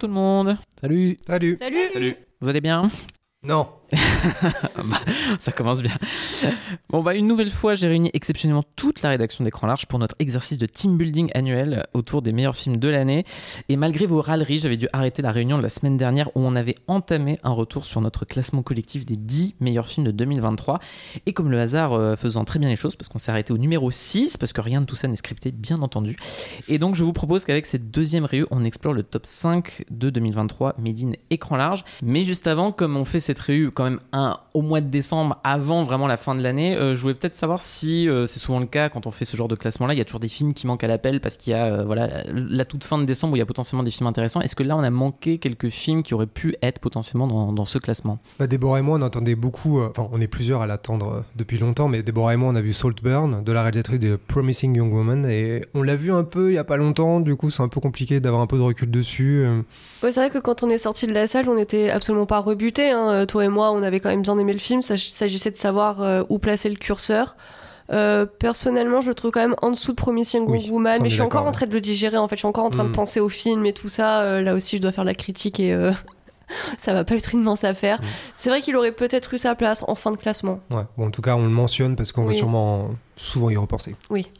tout le monde. Salut. Salut Salut Salut. Vous allez bien? Non Bah, Ça commence bien. Bon bah une nouvelle fois, j'ai réuni exceptionnellement toute la rédaction d'Écran Large pour notre exercice de team building annuel autour des meilleurs films de l'année. Et malgré vos râleries, j'avais dû arrêter la réunion de la semaine dernière où on avait entamé un retour sur notre classement collectif des 10 meilleurs films de 2023. Et comme le hasard euh, faisant très bien les choses, parce qu'on s'est arrêté au numéro 6, parce que rien de tout ça n'est scripté, bien entendu. Et donc je vous propose qu'avec cette deuxième réunion, on explore le top 5 de 2023 Made in Écran Large. Mais juste avant, comme on fait cette réunion quand même un, au mois de décembre, avant vraiment la fin de l'année, euh, je voulais peut-être savoir si euh, c'est souvent le cas quand on fait ce genre de classement-là, il y a toujours des films qui manquent à l'appel parce qu'il y a euh, voilà, la, la toute fin de décembre où il y a potentiellement des films intéressants. Est-ce que là on a manqué quelques films qui auraient pu être potentiellement dans, dans ce classement? Bah, Déborah et moi, on entendait beaucoup, euh, enfin, on est plusieurs à l'attendre depuis longtemps, mais Déborah et moi, on a vu Saltburn de la réalisatrice de Promising Young Woman, et on l'a vu un peu il y a pas longtemps, du coup, c'est un peu compliqué d'avoir un peu de recul dessus. Ouais, c'est vrai que quand on est sorti de la salle, on n'était absolument pas rebutés. Hein. Toi et moi, on avait quand même bien aimé le film. Il s'agissait de savoir euh, où placer le curseur. Euh, personnellement, je le trouve quand même en dessous de Promising Oui, Young Woman, ça, mais je suis encore en train de le digérer. En fait, je suis encore en train Mm. de penser au film et tout ça. Euh, là aussi, je dois faire la critique et ça va pas être une mince affaire. Mm. C'est vrai qu'il aurait peut-être eu sa place en fin de classement. Ouais, bon, en tout cas, on le mentionne parce qu'on va Oui. sûrement souvent y repenser. Oui.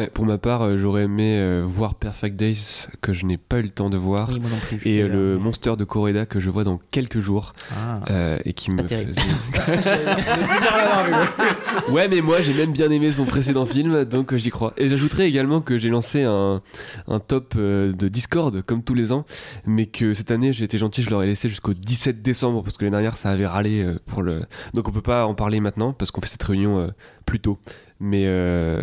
Ouais, pour ma part, euh, j'aurais aimé euh, voir Perfect Days que je n'ai pas eu le temps de voir. Oui, moi non plus. Et le Monster de Correda que je vois dans quelques jours Ah. euh, et qui me faisait- ouais, mais moi j'ai même bien aimé son précédent film, donc j'y crois. Et j'ajouterais également que j'ai lancé un, un top de Discord comme tous les ans, mais que cette année j'ai été gentil, je l'aurais laissé jusqu'au 17 décembre parce que l'année dernière ça avait râlé pour le. Donc on peut pas en parler maintenant parce qu'on fait cette réunion plus tôt. Mais euh,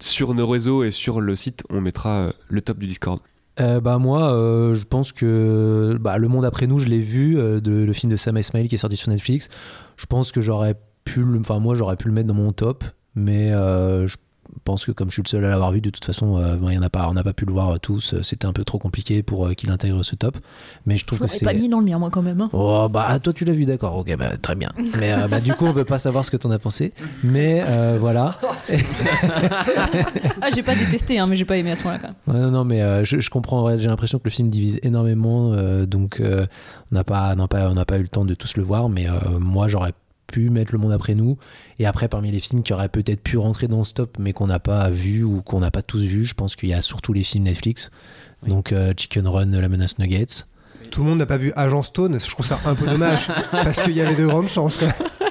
sur nos réseaux et sur le site, on mettra euh, le top du Discord. Euh, bah moi, je pense que bah, Le Monde après nous, je l'ai vu, de- le film de Sam Ismail qui est sorti sur Netflix. Je pense que j'aurais pu, enfin moi j'aurais pu le mettre dans mon top, mais je pense que comme je suis le seul à l'avoir vu, de toute façon, euh, bon, y en a pas, on n'a pas pu le voir tous. euh, C'était un peu trop compliqué pour euh, qu'il intègre ce top. Mais je trouve Je que c'est. pas mis dans le mien, moi, quand même. hein. Oh bah toi tu l'as vu d'accord ok bah, très bien mais euh, bah, du coup on veut pas savoir ce que t'en as pensé mais euh, voilà Ah, j'ai pas détesté, hein, mais j'ai pas aimé à ce moment-là, quand même. Ouais, non, non, mais euh, je, je comprends. J'ai l'impression que le film divise énormément, euh, donc euh, on n'a pas, on pas, on pas eu le temps de tous le voir. Mais euh, moi, j'aurais pu mettre Le Monde après nous. Et après, parmi les films qui auraient peut-être pu rentrer dans ce top, mais qu'on n'a pas vu ou qu'on n'a pas tous vu, je pense qu'il y a surtout les films Netflix. Donc euh, Chicken Run, La Menace Nuggets. Tout le monde n'a pas vu Agent Stone, je trouve ça un peu dommage, parce qu'il y avait de grandes chances.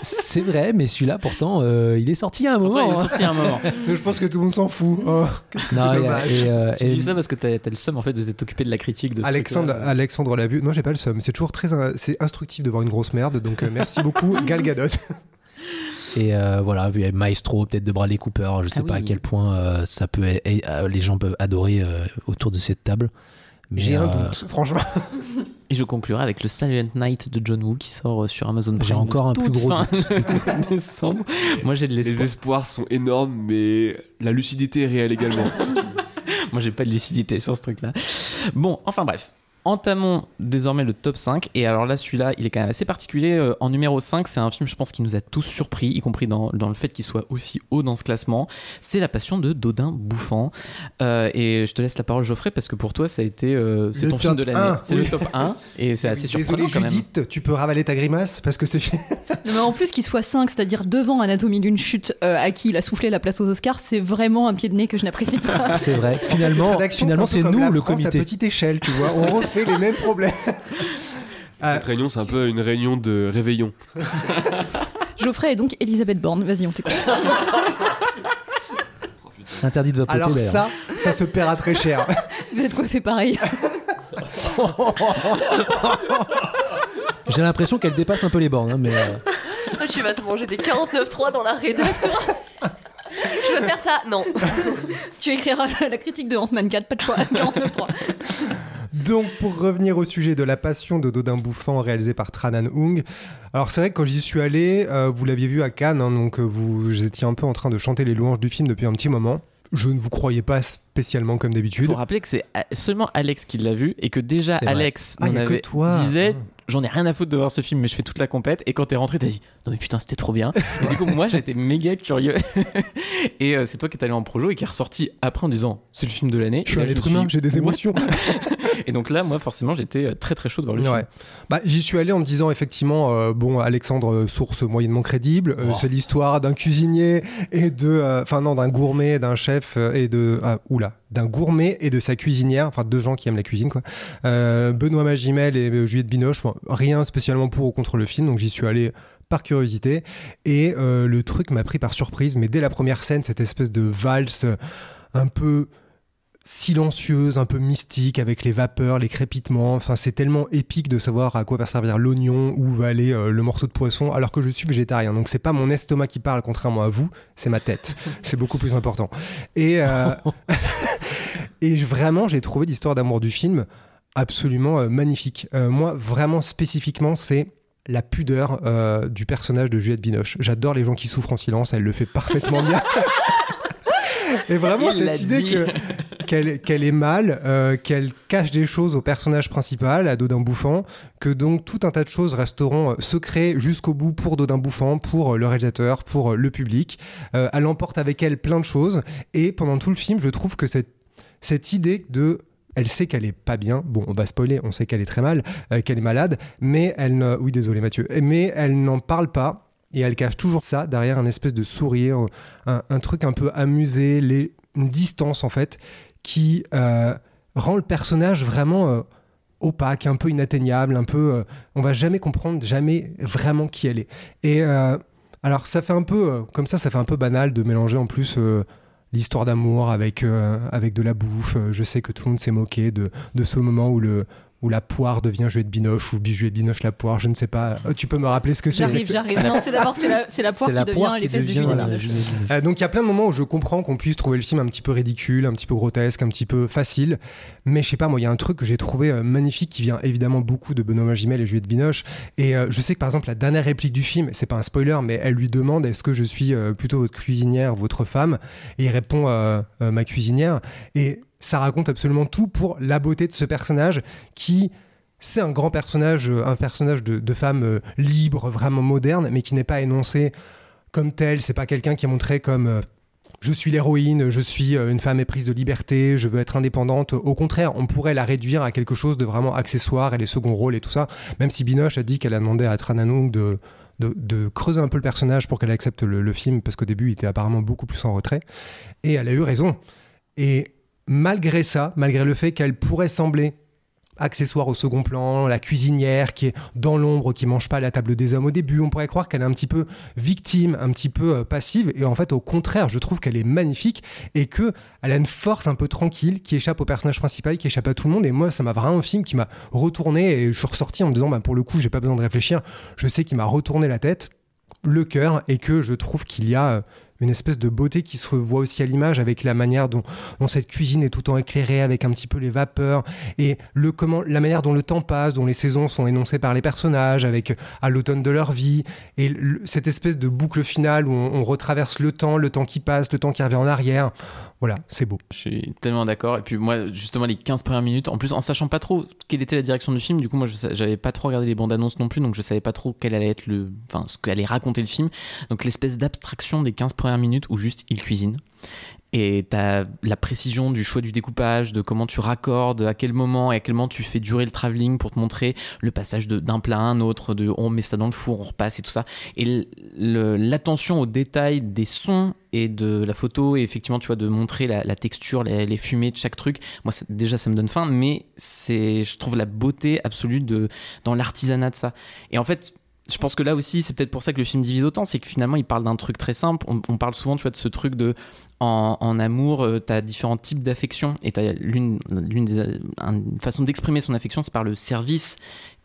C'est vrai, mais celui-là, pourtant, euh, il est sorti à un Pourtant, moment. il est sorti à un moment. Je pense que tout le monde s'en fout. Oh, que Non, et, et, euh, Tu et- dis ça parce que t'as as le seum en fait de t'occuper de la critique de ce Alexandre. Alexandre l'a vu. Non, j'ai pas le seum. C'est toujours très in- c'est instructif de voir une grosse merde. Donc euh, merci beaucoup, Gal Gadot. Et euh, voilà, Maestro, peut-être de Bradley Cooper. Je sais Ah pas oui. à quel point euh, ça peut, et- et, euh, les gens peuvent adorer euh, autour de cette table. J'ai un euh, doute, franchement. Et je conclurai avec le Silent Night de John Woo qui sort euh, sur Amazon Prime. J'ai encore un plus gros fin doute. décembre. Moi j'ai de Les l'espoir. espoirs sont énormes, mais la lucidité est réelle également. Moi, j'ai pas de lucidité sur ce truc-là. Bon, enfin bref. Entamons désormais le top 5. Et alors là, celui-là, il est quand même assez particulier. Euh, en numéro 5, c'est un film, je pense, qui nous a tous surpris, y compris dans, dans le fait qu'il soit aussi haut dans ce classement. C'est La Passion de Dodin Bouffant. Euh, et je te laisse la parole, Geoffrey, parce que pour toi, ça a été. euh, c'est ton film top de l'année. 1, C'est oui. le top 1. Et c'est assez surprenant Désolé quand même. Judith, tu peux ravaler ta grimace parce que c'est Non, mais en plus qu'il soit 5, c'est-à-dire devant Anatomie d'une chute, euh, à qui il a soufflé la place aux Oscars, c'est vraiment un pied de nez que je n'apprécie pas. C'est vrai. Finalement, finalement, c'est nous le comité. à petite échelle, tu vois. On les mêmes problèmes. Ah. Cette réunion, c'est un peu une réunion de réveillon. Geoffrey et donc Elisabeth Borne. Vas-y, on t'écoute. Interdit de vapoter Alors d'ailleurs. ça, ça se paiera très cher. Vous êtes coiffé pareil. J'ai l'impression qu'elle dépasse un peu les bornes, hein, mais euh, tu vas te manger des 49.3 dans la rédac, Je veux faire ça Non. tu écriras la, critique de Ant-Man 4, pas de choix. 49.3. Donc, pour revenir au sujet de La Passion de Dodin Bouffant, réalisé par Tranan Hung. Alors, c'est vrai que quand j'y suis allé, euh, vous l'aviez vu à Cannes, hein, donc euh, vous étiez un peu en train de chanter les louanges du film depuis un petit moment. Je ne vous croyais pas spécialement comme Il d'habitude. faut rappeler que c'est seulement Alex qui l'a vu et que déjà. Alex Ah, avait- toi. disait j'en ai rien à foutre de voir ce film mais je fais toute la compète et quand t'es rentré t'as dit non mais putain c'était trop bien et du coup moi j'étais méga curieux et euh, c'est toi qui es allé en projo et qui est ressorti après en disant c'est le film de l'année Je suis un être humain, j'ai des émotions. et donc là moi forcément j'étais euh, très très chaud de voir le Ouais. film Bah, j'y suis allé en me disant effectivement, euh, bon, Alexandre, source moyennement crédible, euh, Oh. c'est l'histoire d'un cuisinier et de, enfin non, d'un gourmet, d'un chef et de, ah, oula, d'un gourmet et de sa cuisinière, enfin deux gens qui aiment la cuisine quoi. Benoît Magimel et Juliette Binoche, rien spécialement pour ou contre le film, donc j'y suis allé par curiosité et euh, le truc m'a pris par surprise, mais dès la première scène, cette espèce de valse euh, un peu silencieuse, un peu mystique, avec les vapeurs, les crépitements. Enfin, c'est tellement épique de savoir à quoi va servir l'oignon, où va aller euh, le morceau de poisson, alors que je suis végétarien. Donc, c'est pas mon estomac qui parle, contrairement à vous, c'est ma tête. c'est beaucoup plus important. Et, euh, et vraiment, j'ai trouvé l'histoire d'amour du film absolument magnifique. Moi, vraiment spécifiquement, c'est la pudeur euh, du personnage de Juliette Binoche. J'adore les gens qui souffrent en silence, elle le fait parfaitement bien. Et vraiment, Il cette idée dit. que qu'elle est mal, euh, qu'elle cache des choses au personnage principal, à Dodin Bouffant, que donc tout un tas de choses resteront euh, secrets jusqu'au bout pour Dodin Bouffant, pour le réalisateur, pour le public. Euh, elle emporte avec elle plein de choses, et pendant tout le film, je trouve que cette, cette idée de elle sait qu'elle est pas bien. Bon, on va spoiler, on sait qu'elle est très mal, euh, qu'elle est malade, mais elle ne... Oui, désolé Mathieu. Mais elle n'en parle pas. Et elle cache toujours ça derrière un espèce de sourire, un, truc un peu amusé, les- une distance en fait, qui euh, rend le personnage vraiment euh, opaque, un peu inatteignable, un peu. on va jamais comprendre, jamais vraiment qui elle est. Et alors, ça fait un peu. comme ça, ça fait un peu banal de mélanger en plus. L'histoire d'amour avec, euh, avec de la bouffe. Euh, Je sais que tout le monde s'est moqué de ce moment où, le, où la poire devient Juliette Binoche ou Juliette Binoche la poire. Je ne sais pas. Euh, Tu peux me rappeler ce que c'est J'arrive, j'arrive. Non, c'est d'abord, c'est la, c'est la poire c'est qui la devient poire les qui fesses de devient Binoche. Juliette Binoche. Euh, donc il y a plein de moments où je comprends qu'on puisse trouver le film un petit peu ridicule, un petit peu grotesque, un petit peu facile. Mais je sais pas, moi, il y a un truc que j'ai trouvé euh, magnifique qui vient évidemment beaucoup de Benoît Magimel et Juliette Binoche. Et euh, je sais que par exemple, la dernière réplique du film, c'est pas un spoiler, mais elle lui demande est-ce que je suis euh, plutôt votre cuisinière, votre femme? Et il répond euh, euh, ma cuisinière. Et ça raconte absolument tout pour la beauté de ce personnage qui. C'est un grand personnage, euh, un personnage de, femme euh, libre, vraiment moderne, mais qui n'est pas énoncé comme tel. C'est pas quelqu'un qui est montré comme euh, je suis l'héroïne, je suis une femme éprise de liberté, je veux être indépendante. Au contraire, on pourrait la réduire à quelque chose de vraiment accessoire et les seconds rôles et tout ça. Même si Binoche a dit qu'elle a demandé à Trananoung de, de, de creuser un peu le personnage pour qu'elle accepte le, le film, parce qu'au début, il était apparemment beaucoup plus en retrait. Et elle a eu raison. Et malgré ça, malgré le fait qu'elle pourrait sembler accessoire au second plan, la cuisinière qui est dans l'ombre, qui mange pas à la table des hommes au début. On pourrait croire qu'elle est un petit peu victime, un petit peu euh, passive. Et en fait, au contraire, je trouve qu'elle est magnifique et que elle a une force un peu tranquille qui échappe au personnage principal, qui échappe à tout le monde. Et moi, ça m'a vraiment un film qui m'a retourné et je suis ressorti en me disant, bah, pour le coup, j'ai pas besoin de réfléchir. Je sais qu'il m'a retourné la tête, le cœur et que je trouve qu'il y a euh, une espèce de beauté qui se revoit aussi à l'image avec la manière dont, cette cuisine est tout le temps éclairée avec un petit peu les vapeurs et le comment la manière dont le temps passe, dont les saisons sont énoncées par les personnages avec à l'automne de leur vie et cette espèce de boucle finale où on, on retraverse le temps, le temps qui passe, le temps qui revient en arrière. Voilà, c'est beau. Je suis tellement d'accord. Et puis moi, justement, les 15 premières minutes, en plus, en sachant pas trop quelle était la direction du film, du coup, moi, j'avais pas trop regardé les bandes annonces non plus, donc je savais pas trop quel allait ce qu'allait raconter le film. Donc l'espèce d'abstraction des 15 premières minutes où juste il cuisine. Et t'as la précision du choix du découpage, de comment tu raccordes, à quel moment et à quel moment tu fais durer le travelling pour te montrer le passage d'un plat à un autre, de on met ça dans le four, on repasse et tout ça. Et l'attention aux détails des sons et de la photo, et effectivement, tu vois, de montrer la, texture, les, les fumées de chaque truc, moi, ça- déjà, ça me donne faim, mais c'est, je trouve la beauté absolue de, dans l'artisanat de ça. Et en fait, je pense que là aussi, c'est peut-être pour ça que le film divise autant, c'est que finalement, il parle d'un truc très simple. On, parle souvent, tu vois, de ce truc de en, amour, euh, t'as différents types d'affection, et t'as l'une, l'une des un- une façon d'exprimer son affection, c'est par le service,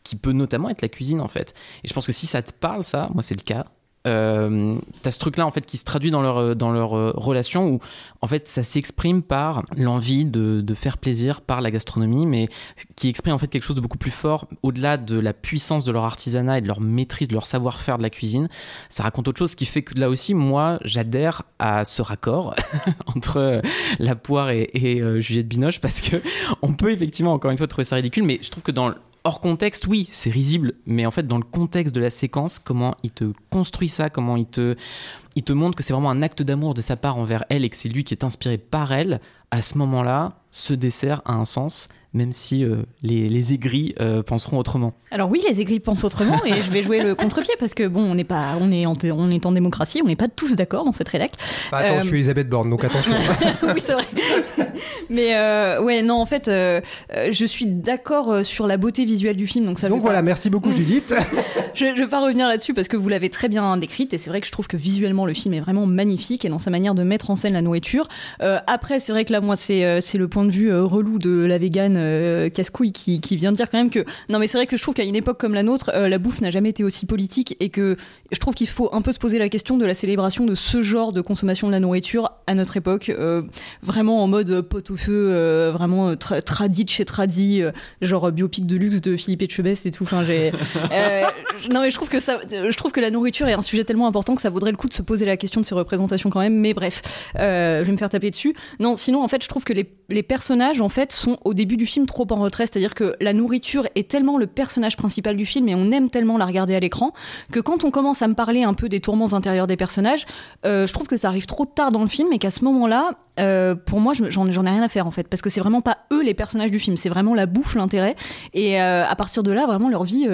qui peut notamment être la cuisine en fait. Et je pense que si ça te parle, ça, moi c'est le cas. Euh, t'as ce truc-là en fait qui se traduit dans leur euh, dans leur euh, relation où en fait ça s'exprime par l'envie de, de faire plaisir par la gastronomie, mais qui exprime en fait quelque chose de beaucoup plus fort au-delà de la puissance de leur artisanat et de leur maîtrise, de leur savoir-faire de la cuisine. Ça raconte autre chose, qui fait que là aussi moi j'adhère à ce raccord entre euh, la poire et, et Juliette Binoche parce que on peut effectivement encore une fois trouver ça ridicule, mais je trouve que dans hors contexte, oui, c'est risible, mais en fait, dans le contexte de la séquence, comment il te construit ça, comment il te, il te montre que c'est vraiment un acte d'amour de sa part envers elle et que c'est lui qui est inspiré par elle, à ce moment-là, ce dessert a un sens, même si euh, les, les aigris euh, penseront autrement. Alors oui, les aigris pensent autrement et je vais jouer le contre-pied parce que bon, on n'est pas, on est en, on est en démocratie, on n'est pas tous d'accord dans cette rédac. Bah, attends, Euh, je suis Elisabeth Borne, donc attention. oui, c'est vrai. Mais euh, ouais, non, en fait, euh, euh, je suis d'accord euh, sur la beauté visuelle du film, donc ça. je donc vais pas- voilà, merci beaucoup Judith. je, je vais pas revenir là-dessus parce que vous l'avez très bien décrite et c'est vrai que je trouve que visuellement le film est vraiment magnifique et dans sa manière de mettre en scène la nourriture. Euh, après, c'est vrai que là, moi, c'est euh, c'est le point de vue euh, relou de la végane euh, casse-couille qui, qui vient de dire quand même que non, mais c'est vrai que je trouve qu'à une époque comme la nôtre, la bouffe n'a jamais été aussi politique et que je trouve qu'il faut un peu se poser la question de la célébration de ce genre de consommation de la nourriture à notre époque, vraiment en mode pot au feu, vraiment tra tradi de chez tradi, euh, genre biopic de luxe de Philippe Etchebest et tout. Non mais je trouve que ça, je trouve que la nourriture est un sujet tellement important que ça vaudrait le coup de se poser la question de ses représentations quand même. Mais bref, je vais me faire taper dessus. Non, sinon en fait, je trouve que les, personnages en fait sont au début du film trop en retrait, c'est-à-dire que la nourriture est tellement le personnage principal du film et on aime tellement la regarder à l'écran que quand on commence à me parler un peu des tourments intérieurs des personnages, euh, je trouve que ça arrive trop tard dans le film et qu'à ce moment-là, euh, pour moi, j'en ai rien à faire en fait, parce que c'est vraiment pas eux les personnages du film, c'est vraiment la bouffe, l'intérêt. Et euh, à partir de là, vraiment leur vie,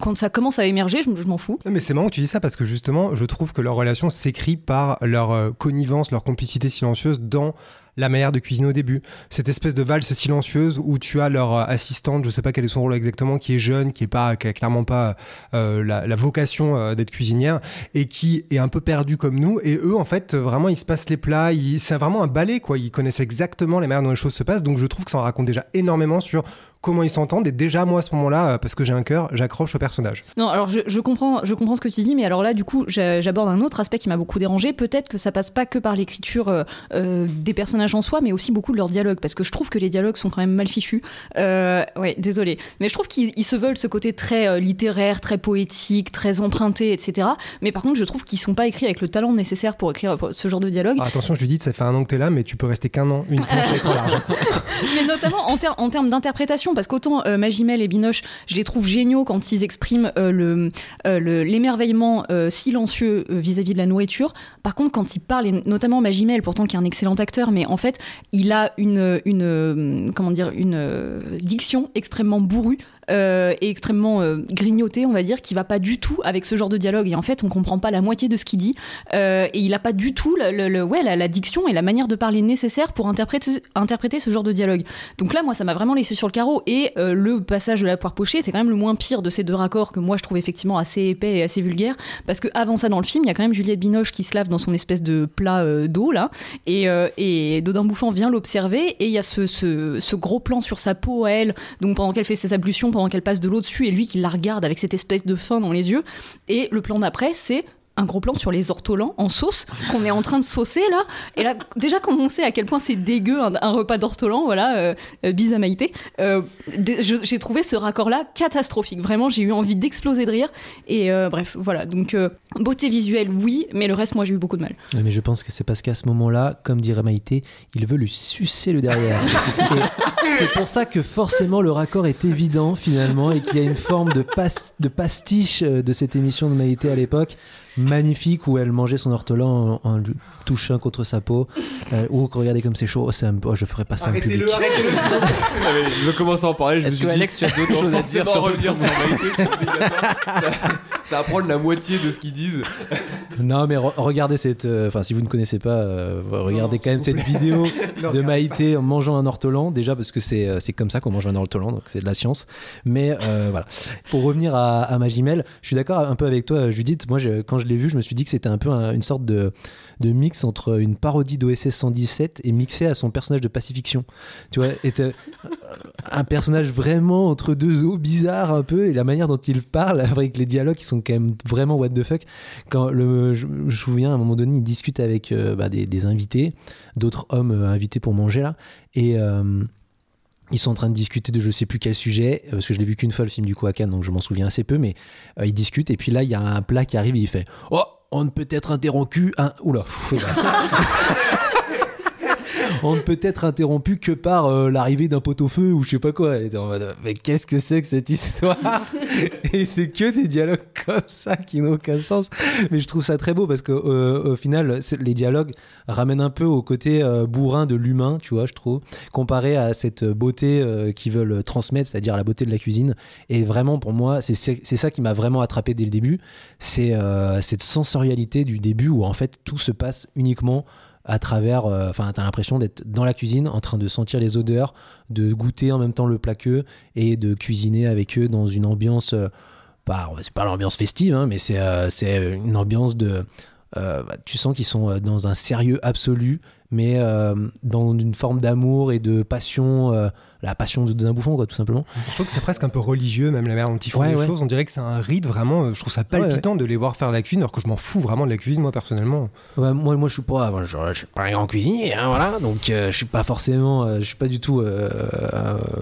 quand ça commence à émerger, je, m'en fous. Mais c'est marrant que tu dis ça parce que justement, je trouve que leur relation s'écrit par leur connivence, leur complicité silencieuse dans la manière de cuisiner au début. Cette espèce de valse silencieuse où tu as leur euh, assistante, je sais pas quel est son rôle exactement, qui est jeune, qui est pas, qui a clairement pas euh, la, la vocation euh, d'être cuisinière et qui est un peu perdue comme nous. Et eux, en fait, vraiment, ils se passent les plats. C'est vraiment un ballet, quoi. Ils connaissent exactement les manières dont les choses se passent. Donc, je trouve que ça en raconte déjà énormément sur comment ils s'entendent. Et déjà, moi, à ce moment-là, euh, parce que j'ai un cœur, j'accroche au personnage. Non, alors je, je comprends, je comprends ce que tu dis, mais alors là, du coup, j'a- j'aborde un autre aspect qui m'a beaucoup dérangé. Peut-être que ça passe pas que par l'écriture euh, euh, des personnages en soi, mais aussi beaucoup de leurs dialogues, parce que je trouve que les dialogues sont quand même mal fichus. Euh, ouais, désolé, mais je trouve qu'ils ils se veulent ce côté très euh, littéraire, très poétique, très emprunté, etc. Mais par contre, je trouve qu'ils sont pas écrits avec le talent nécessaire pour écrire ce genre de dialogue. Ah, attention, Judith, ça fait un an que t'es là, mais tu peux rester qu'un an Écran Large. mais notamment en, ter- en termes d'interprétation, parce qu'autant euh, Magimel et Binoche, je les trouve géniaux quand ils expriment euh, euh, le- l'émerveillement silencieux vis-à-vis de la nourriture. Par contre, quand ils parlent, et notamment Magimel, pourtant qui est un excellent acteur, mais en fait, il a une, diction extrêmement bourrue. Euh, et extrêmement euh, grignotée, on va dire, qui va pas du tout avec ce genre de dialogue. Et en fait, on comprend pas la moitié de ce qu'il dit. Euh, et il a pas du tout le, ouais, la, diction et la manière de parler nécessaire pour interpréter, ce genre de dialogue. Donc là, moi, ça m'a vraiment laissé sur le carreau. Et euh, le passage de la poire pochée, c'est quand même le moins pire de ces deux raccords que moi je trouve effectivement assez épais et assez vulgaire. Parce que avant ça, dans le film, il y a quand même Juliette Binoche qui se lave dans son espèce de plat d'eau là, et, et Dodin Bouffant vient l'observer. Et il y a ce, ce, ce gros plan sur sa peau à elle, donc pendant qu'elle fait ses ablutions, pendant qu'elle passe de l'eau dessus, et lui qui la regarde avec cette espèce de faim dans les yeux. Et le plan d'après, c'est un gros plan sur les ortolans en sauce qu'on est en train de saucer là. Et là, déjà quand on sait à quel point c'est dégueu un, un repas d'ortolan, voilà, euh, euh, bise à Maïté, euh, j'ai trouvé ce raccord-là catastrophique. Vraiment, j'ai eu envie d'exploser de rire. Et euh, bref, voilà. Donc, beauté visuelle, oui, mais le reste, moi, j'ai eu beaucoup de mal. Mais je pense que c'est parce qu'à ce moment-là, comme dirait Maïté, il veut lui sucer le derrière. C'est pour ça que forcément le raccord est évident finalement et qu'il y a une forme de, de pastiche euh, de cette émission de Maïté à l'époque, magnifique, où elle mangeait son ortolan en, en lui touchant contre sa peau. Euh, ou regardez comme c'est chaud, oh, c'est un- oh, je ferai pas ça en public. Ils ont commencé à en parler, je me Est-ce que dit, Alex, tu as d'autres choses à dire sur revenir sur obligatoire. ça, ça va prendre la moitié de ce qu'ils disent. Non, mais re- regardez cette. euh, Enfin, si vous ne connaissez pas, euh, regardez Non, quand même cette vidéo Non, de Maïté en mangeant un ortolan. Déjà parce que c'est euh, c'est comme ça qu'on mange un ortolan, donc c'est de la science. Mais euh, voilà. Pour revenir à, à Magimel, je suis d'accord un peu avec toi, Judith. Moi, je- quand je l'ai vu, je me suis dit que c'était un peu un- une sorte de, mix entre une parodie d'OSS 117 et mixé à son personnage de pacifiction. Tu vois, t'as- un personnage vraiment entre deux eaux, bizarre un peu, et la manière dont il parle, avec les dialogues qui sont quand même vraiment what the fuck. Quand je, me souviens, à un moment donné, il discute avec euh, bah, des, des invités, d'autres hommes euh, invités pour manger là, et euh, ils sont en train de discuter de je sais plus quel sujet, euh, parce que je l'ai vu qu'une fois le film du Cannes, donc je m'en souviens assez peu, mais euh, ils discutent, et puis là, il y a un plat qui arrive et il fait Oh, on ne peut être interrompu. Un... Oula, pff. On ne peut être interrompu que par euh, l'arrivée d'un pot-au-feu ou je sais pas quoi. Et t'es en mode, mais qu'est-ce que c'est que cette histoire Et c'est que des dialogues comme ça qui n'ont aucun sens. Mais je trouve ça très beau parce que euh, au final, les dialogues ramènent un peu au côté euh, bourrin de l'humain, tu vois, je trouve, comparé à cette beauté qu'ils veulent transmettre, c'est-à-dire la beauté de la cuisine. Et vraiment, pour moi, c'est ça qui m'a vraiment attrapé dès le début. C'est cette sensorialité du début où en fait tout se passe uniquement à travers, euh, enfin, t'as l'impression d'être dans la cuisine, en train de sentir les odeurs, de goûter en même temps le plat qu'eux et de cuisiner avec eux dans une ambiance, euh, pas, c'est pas l'ambiance festive, hein, mais c'est euh, c'est une ambiance de, euh, bah, tu sens qu'ils sont euh, dans un sérieux absolu, mais euh, dans une forme d'amour et de passion, euh, la passion de- d'un bouffon, quoi, tout simplement. Je trouve que c'est presque un peu religieux, même la manière dont ils font Ouais, les ouais. choses. On dirait que c'est un rite vraiment. euh, Je trouve ça palpitant de les voir faire la cuisine, alors que je m'en fous vraiment de la cuisine, moi personnellement. Ouais, moi, moi, je suis pas, moi, je, je suis pas un grand cuisinier, hein, voilà. Donc, euh, je suis pas forcément, je suis pas du tout,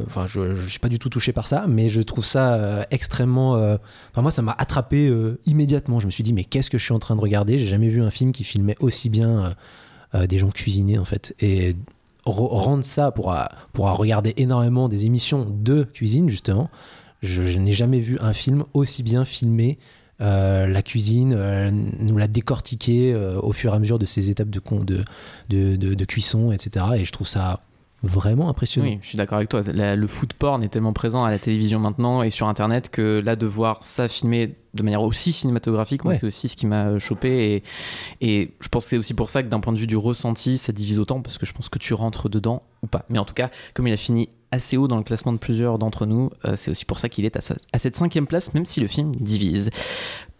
enfin, je, je suis pas du tout touché par ça, mais je trouve ça extrêmement. Enfin, moi, ça m'a attrapé immédiatement. Je me suis dit, mais qu'est-ce que je suis en train de regarder? J'ai jamais vu un film qui filmait aussi bien des gens cuisiner, en fait, et re- rendre ça pour euh, regarder énormément des émissions de cuisine, justement. Je, n'ai jamais vu un film aussi bien filmé euh, la cuisine, euh, nous la décortiquer euh, au fur et à mesure de ces étapes de, de, de- de cuisson, etc. Et je trouve ça vraiment impressionnant. Oui, je suis d'accord avec toi. La- le food porn est tellement présent à la télévision maintenant et sur internet que là, de voir ça filmé de manière aussi cinématographique, moi, Ouais. c'est aussi ce qui m'a euh, chopé. Et, et je pense que c'est aussi pour ça que d'un point de vue du ressenti, ça divise autant parce que je pense que tu rentres dedans ou pas. Mais en tout cas, comme il a fini assez haut dans le classement de plusieurs d'entre nous, euh, c'est aussi pour ça qu'il est à, sa- à cette cinquième place, même si le film divise.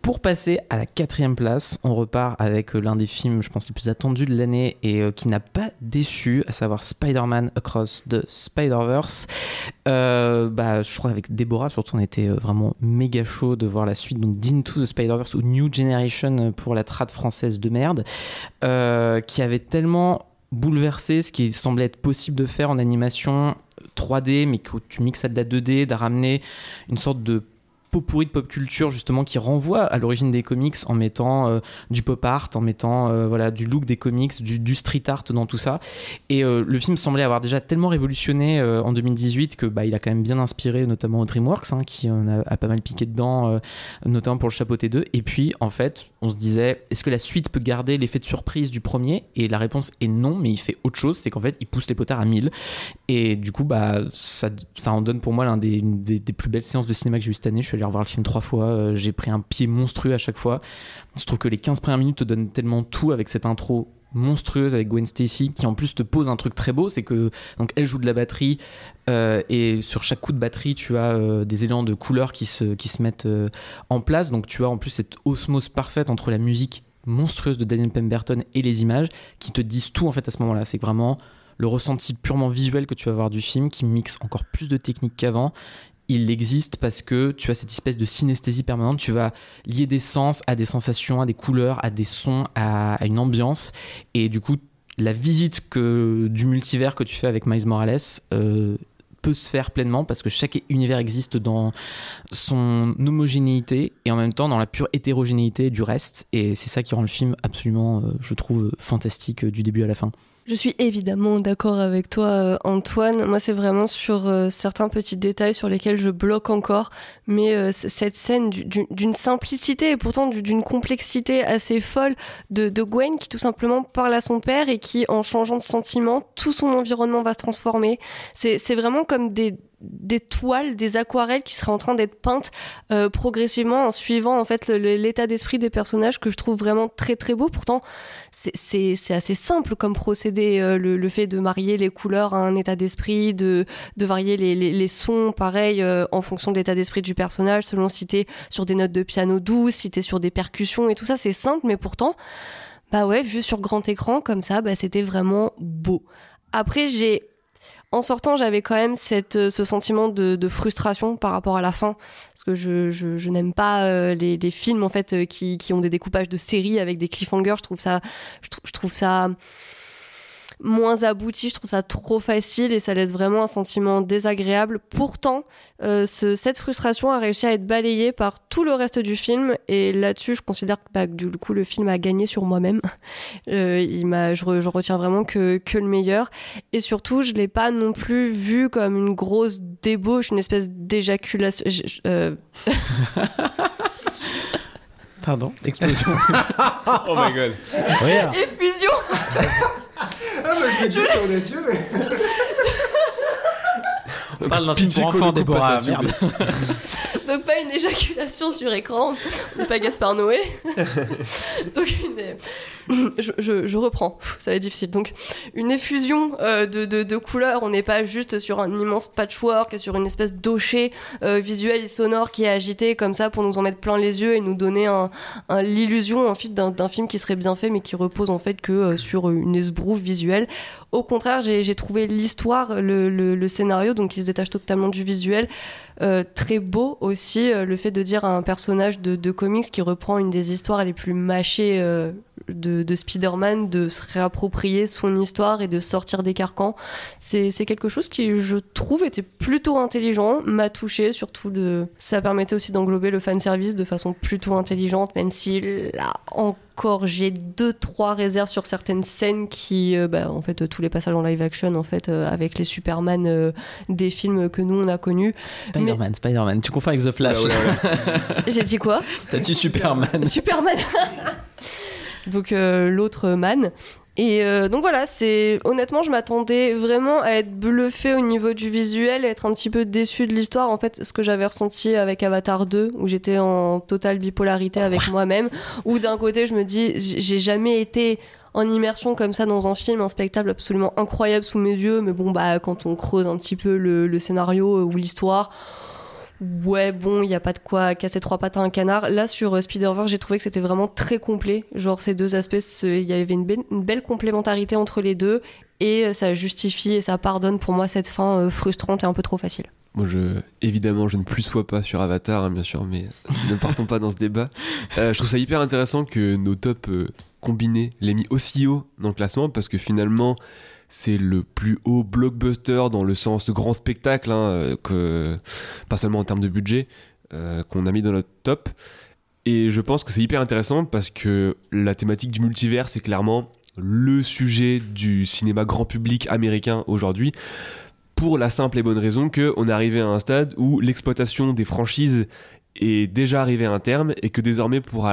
Pour passer à la quatrième place, on repart avec euh, l'un des films, je pense, les plus attendus de l'année et euh, qui n'a pas déçu, à savoir Spider-Man Across the Spider-Verse. Euh, bah, je crois avec Déborah, surtout, on était vraiment méga chaud de voir la suite, donc d'Into the Spider-Verse ou New Generation pour la trad française de merde, qui avait tellement bouleversé ce qui semblait être possible de faire en animation 3D, mais que tu mixes à de la 2D, de ramener une sorte de pot pourri de pop culture justement qui renvoie à l'origine des comics en mettant euh, du pop art, en mettant euh, voilà du look des comics, du, street art dans tout ça. Et euh, le film semblait avoir déjà tellement révolutionné en 2018 que bah, il a quand même bien inspiré notamment DreamWorks hein, qui en a, pas mal piqué dedans, notamment pour le chapeau T2. Et puis en fait, on se disait est-ce que la suite peut garder l'effet de surprise du premier? Et la réponse est non, mais il fait autre chose, c'est qu'en fait il pousse les potards à 1000. Et du coup, bah, ça, ça en donne pour moi l'un des, des, des plus belles séances de cinéma que j'ai eu cette année. Je suis allé revoir le film trois fois. euh, j'ai pris un pied monstrueux à chaque fois. Je trouve que les 15 premières minutes te donnent tellement tout avec cette intro monstrueuse avec Gwen Stacy qui en plus te pose un truc très beau c'est que donc elle joue de la batterie euh, et sur chaque coup de batterie tu as euh, des éléments de couleurs qui se, qui se mettent en place donc tu as en plus cette osmose parfaite entre la musique monstrueuse de Daniel Pemberton et les images qui te disent tout en fait à ce moment là c'est vraiment le ressenti purement visuel que tu vas avoir du film qui mixe encore plus de techniques qu'avant il existe parce que tu as cette espèce de synesthésie permanente. Tu vas lier des sens à des sensations, à des couleurs, à des sons, à, une ambiance. Et du coup, la visite que, du multivers que tu fais avec Miles Morales euh, peut se faire pleinement parce que chaque univers existe dans son homogénéité et en même temps dans la pure hétérogénéité du reste. Et c'est ça qui rend le film absolument, euh, je trouve, fantastique du début à la fin. Je suis évidemment d'accord avec toi, euh, Antoine. Moi, c'est vraiment sur euh, certains petits détails sur lesquels je bloque encore. Mais euh, cette scène du- du- d'une simplicité et pourtant du- d'une complexité assez folle de, de Gwen qui tout simplement parle à son père et qui, en changeant de sentiment, tout son environnement va se transformer. C'est vraiment comme des des toiles, des aquarelles qui seraient en train d'être peintes euh, progressivement en suivant en fait l'état d'esprit des personnages que je trouve vraiment très très beau. Pourtant, c'est assez simple comme procédé, euh, le, le fait de marier les couleurs à un état d'esprit, de, de varier les, les, les sons, pareil, euh, en fonction de l'état d'esprit du personnage, selon si t'es sur des notes de piano douces, si t'es sur des percussions et tout ça, c'est simple, mais pourtant, bah ouais, vu sur grand écran, comme ça, bah c'était vraiment beau. Après, j'ai... En sortant, j'avais quand même cette, euh, ce sentiment de, de frustration par rapport à la fin, parce que je, je, n'aime pas euh, les, les films en fait euh, qui, qui ont des découpages de séries avec des cliffhangers. Je trouve ça, je trouve ça moins abouti, je trouve ça trop facile et ça laisse vraiment un sentiment désagréable. Pourtant, euh, ce- cette frustration a réussi à être balayée par tout le reste du film et là-dessus, je considère que bah, du coup le film a gagné sur moi-même. Euh, il m'a, je, re- je retiens vraiment que, que le meilleur et surtout, je l'ai pas non plus vu comme une grosse débauche, une espèce d'éjaculation. euh, Pardon, explosion. Oh my god. Effusion Ah, bah, je me dis, c'est audacieux, mais. On parle d'un film pour enfants, Déborah. Merde. Donc pas une éjaculation sur écran, on n'est pas Gaspard Noé. Donc une... je, je- je reprends, ça va être difficile. Donc une effusion euh, de, de- de couleurs, on n'est pas juste sur un immense patchwork, sur une espèce d'ocher euh, visuel et sonore qui est agité comme ça pour nous en mettre plein les yeux et nous donner un, un- l'illusion en fait d'un, d'un film qui serait bien fait mais qui repose en fait que euh, sur une esbrouffe visuelle. Au contraire, j'ai, trouvé l'histoire, le scénario, donc qui se détache totalement du visuel, euh, très beau aussi euh, le fait de dire à un personnage de, comics qui reprend une des histoires les plus mâchées euh, de, de Spider-Man de se réapproprier son histoire et de sortir des carcans. C'est, quelque chose qui, je trouve, était plutôt intelligent, m'a touché, surtout de... ça permettait aussi d'englober le fanservice de façon plutôt intelligente, même si là encore j'ai deux trois réserves sur certaines scènes qui bah, en fait tous les passages en live action en fait avec les Superman des films que nous on a connus Spider-Man, Spider-Man. Tu confonds avec The Flash. Ouais, ouais, ouais. j'ai dit quoi? T'as dit Superman? Superman. donc euh, l'autre man. Et euh, donc voilà, c'est honnêtement, je m'attendais vraiment à être bluffé au niveau du visuel, et être un petit peu déçu de l'histoire. En fait, ce que j'avais ressenti avec Avatar 2, où j'étais en totale bipolarité avec moi-même, où d'un côté, je me dis, j'ai jamais été en immersion comme ça dans un film, un spectacle absolument incroyable sous mes yeux, mais bon, bah, quand on creuse un petit peu le, scénario euh, ou l'histoire, Ouais, bon, il n'y a pas de quoi casser trois pattes à un canard. Là, sur euh, Spider-Verse, j'ai trouvé que c'était vraiment très complet. Genre, ces deux aspects, il y avait une belle, complémentarité entre les deux. Et euh, ça justifie et ça pardonne pour moi cette fin frustrante et un peu trop facile. Moi, je, évidemment, je ne plus sois pas sur Avatar, hein, bien sûr, mais ne partons pas dans ce débat. Je trouve ça hyper intéressant que nos tops combinés l'aient mis aussi haut dans le classement, parce que finalement, c'est le plus haut blockbuster dans le sens de grand spectacle, hein, euh, que, pas seulement en termes de budget, euh, qu'on a mis dans notre top. Et je pense que c'est hyper intéressant parce que la thématique du multivers, c'est clairement le sujet du cinéma grand public américain aujourd'hui pour la simple et bonne raison que on est arrivé à un stade où l'exploitation des franchises est déjà arrivée à un terme et que désormais pour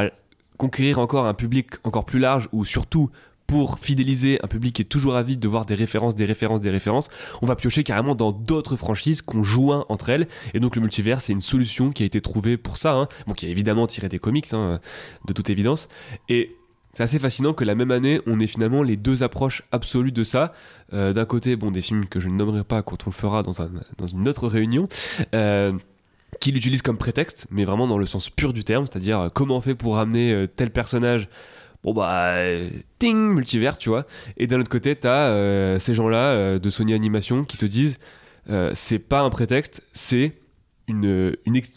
conquérir encore un public encore plus large ou surtout pour fidéliser un public qui est toujours avide de voir des références, des références, des références, on va piocher carrément dans d'autres franchises qu'on joint entre elles. Et donc le multivers, c'est une solution qui a été trouvée pour ça, hein. bon, qui est évidemment tiré des comics, hein, de toute évidence. Et c'est assez fascinant que la même année, on ait finalement les deux approches absolues de ça. Euh, D'un côté, bon, des films que je ne nommerai pas quand on le fera dans une autre réunion. Euh, qui l'utilisent comme prétexte, mais vraiment dans le sens pur du terme, c'est-à-dire euh, comment on fait pour ramener euh, tel personnage bon bah euh, ting multivers tu vois. Et d'un autre côté t'as ces gens là de Sony Animation qui te disent c'est pas un prétexte c'est une,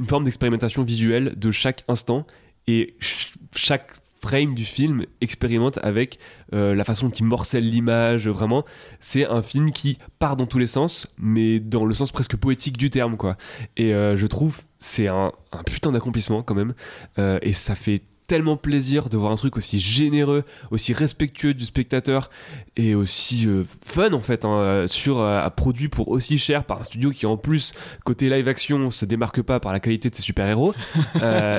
forme d'expérimentation visuelle de chaque instant et ch- chaque frame du film expérimente avec euh, la façon dont il morcelle l'image vraiment. C'est un film qui part dans tous les sens mais dans le sens presque poétique du terme quoi. Et euh, je trouve c'est un, un putain d'accomplissement quand même. Euh, et ça fait tellement plaisir de voir un truc aussi généreux aussi respectueux du spectateur et aussi euh, fun en fait hein, euh, sur euh, produit pour aussi cher par un studio qui en plus côté live action se démarque pas par la qualité de ses super héros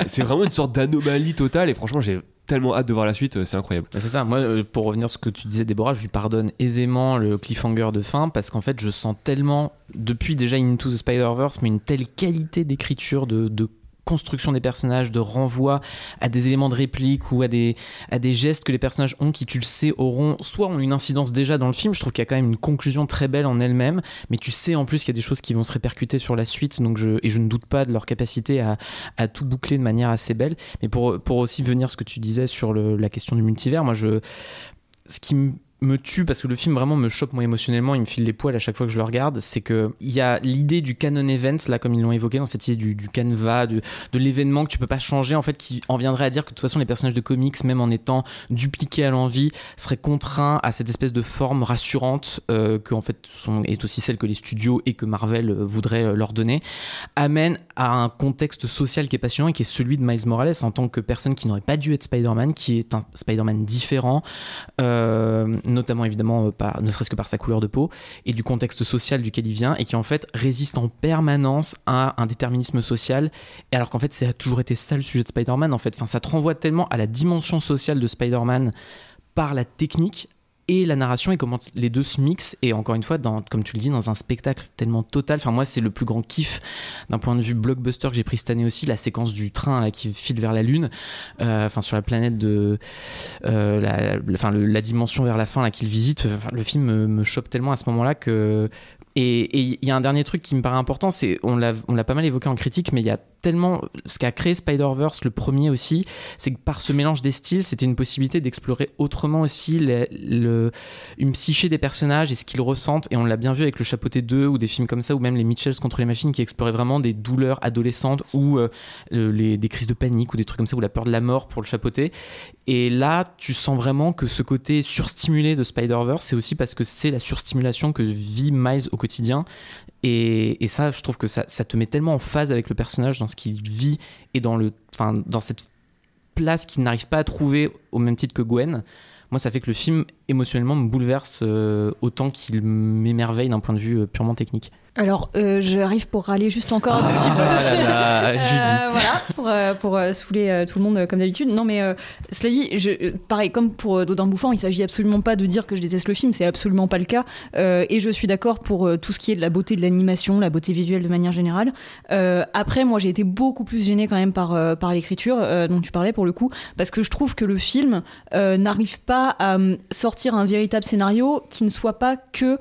c'est vraiment une sorte d'anomalie totale et franchement j'ai tellement hâte de voir la suite euh, c'est incroyable. Bah, c'est ça, moi euh, pour revenir sur ce que tu disais Déborah, je lui pardonne aisément le cliffhanger de fin parce qu'en fait je sens tellement, depuis déjà Into the Spider-Verse, mais une telle qualité d'écriture, de, de construction des personnages, de renvoi à des éléments de réplique ou à des, à des gestes que les personnages ont qui tu le sais auront, soit ont une incidence déjà dans le film, je trouve qu'il y a quand même une conclusion très belle en elle-même, mais tu sais en plus qu'il y a des choses qui vont se répercuter sur la suite, donc je, et je ne doute pas de leur capacité à, à tout boucler de manière assez belle. Mais pour, pour aussi venir ce que tu disais sur la question du multivers, moi je ce qui me tue parce que le film vraiment me choque moi émotionnellement, il me file les poils à chaque fois que je le regarde, c'est que il y a l'idée du canon event là comme ils l'ont évoqué dans cette idée du, du canevas, de, de l'événement que tu peux pas changer en fait, qui en viendrait à dire que de toute façon les personnages de comics, même en étant dupliqués à l'envie, seraient contraints à cette espèce de forme rassurante euh, que en fait sont, est aussi celle que les studios et que Marvel euh, voudrait euh, leur donner, amène à un contexte social qui est passionnant et qui est celui de Miles Morales en tant que personne qui n'aurait pas dû être Spider-Man, qui est un Spider-Man différent, euh, notamment évidemment euh, par, ne serait-ce que par sa couleur de peau et du contexte social duquel il vient et qui en fait résiste en permanence à un déterminisme social et alors qu'en fait ça a toujours été ça le sujet de Spider-Man en fait. Ça te renvoie tellement à la dimension sociale de Spider-Man par la technique et la narration et comment les deux se mixent. Et encore une fois dans, comme tu le dis dans un spectacle tellement total. Enfin moi c'est le plus grand kiff d'un point de vue blockbuster que j'ai pris cette année aussi la séquence du train qui file vers la lune. Euh, enfin sur la planète de euh, la, enfin, la dimension vers la fin là qu'il visite. Le film me, me chope tellement à ce moment là que et il y a un dernier truc qui me paraît important, c'est on l'a pas mal évoqué en critique, mais il y a tellement ce qu'a créé Spider-Verse, le premier aussi, c'est que par ce mélange des styles, c'était une possibilité d'explorer autrement aussi une psyché des personnages et ce qu'ils ressentent. Et on l'a bien vu avec le Chapeauté 2 ou des films comme ça, ou même les Mitchells contre les machines qui exploraient vraiment des douleurs adolescentes ou euh, des crises de panique ou des trucs comme ça, ou la peur de la mort pour le chapeauté. Et là, tu sens vraiment que ce côté surstimulé de Spider-Verse, c'est aussi parce que c'est la surstimulation que vit Miles au quotidien. Et, ça, je trouve que ça, ça te met tellement en phase avec le personnage dans ce qu'il vit et dans, le, dans cette place qu'il n'arrive pas à trouver au même titre que Gwen. Moi, ça fait que le film, émotionnellement, me bouleverse euh, autant qu'il m'émerveille d'un point de vue euh, purement technique. Alors, euh, j'arrive pour râler juste encore un petit peu. Ah Euh, voilà, pour, euh, pour euh, saouler euh, tout le monde euh, comme d'habitude. Non, mais euh, cela dit, je, pareil, comme pour Dodin Bouffant, il s'agit absolument pas de dire que je déteste le film, c'est absolument pas le cas. Euh, et je suis d'accord pour euh, tout ce qui est de la beauté de l'animation, la beauté visuelle de manière générale. Euh, après, moi, j'ai été beaucoup plus gênée quand même par, euh, par l'écriture euh, dont tu parlais pour le coup, parce que je trouve que le film euh, n'arrive pas à euh, sortir un véritable scénario qui ne soit pas que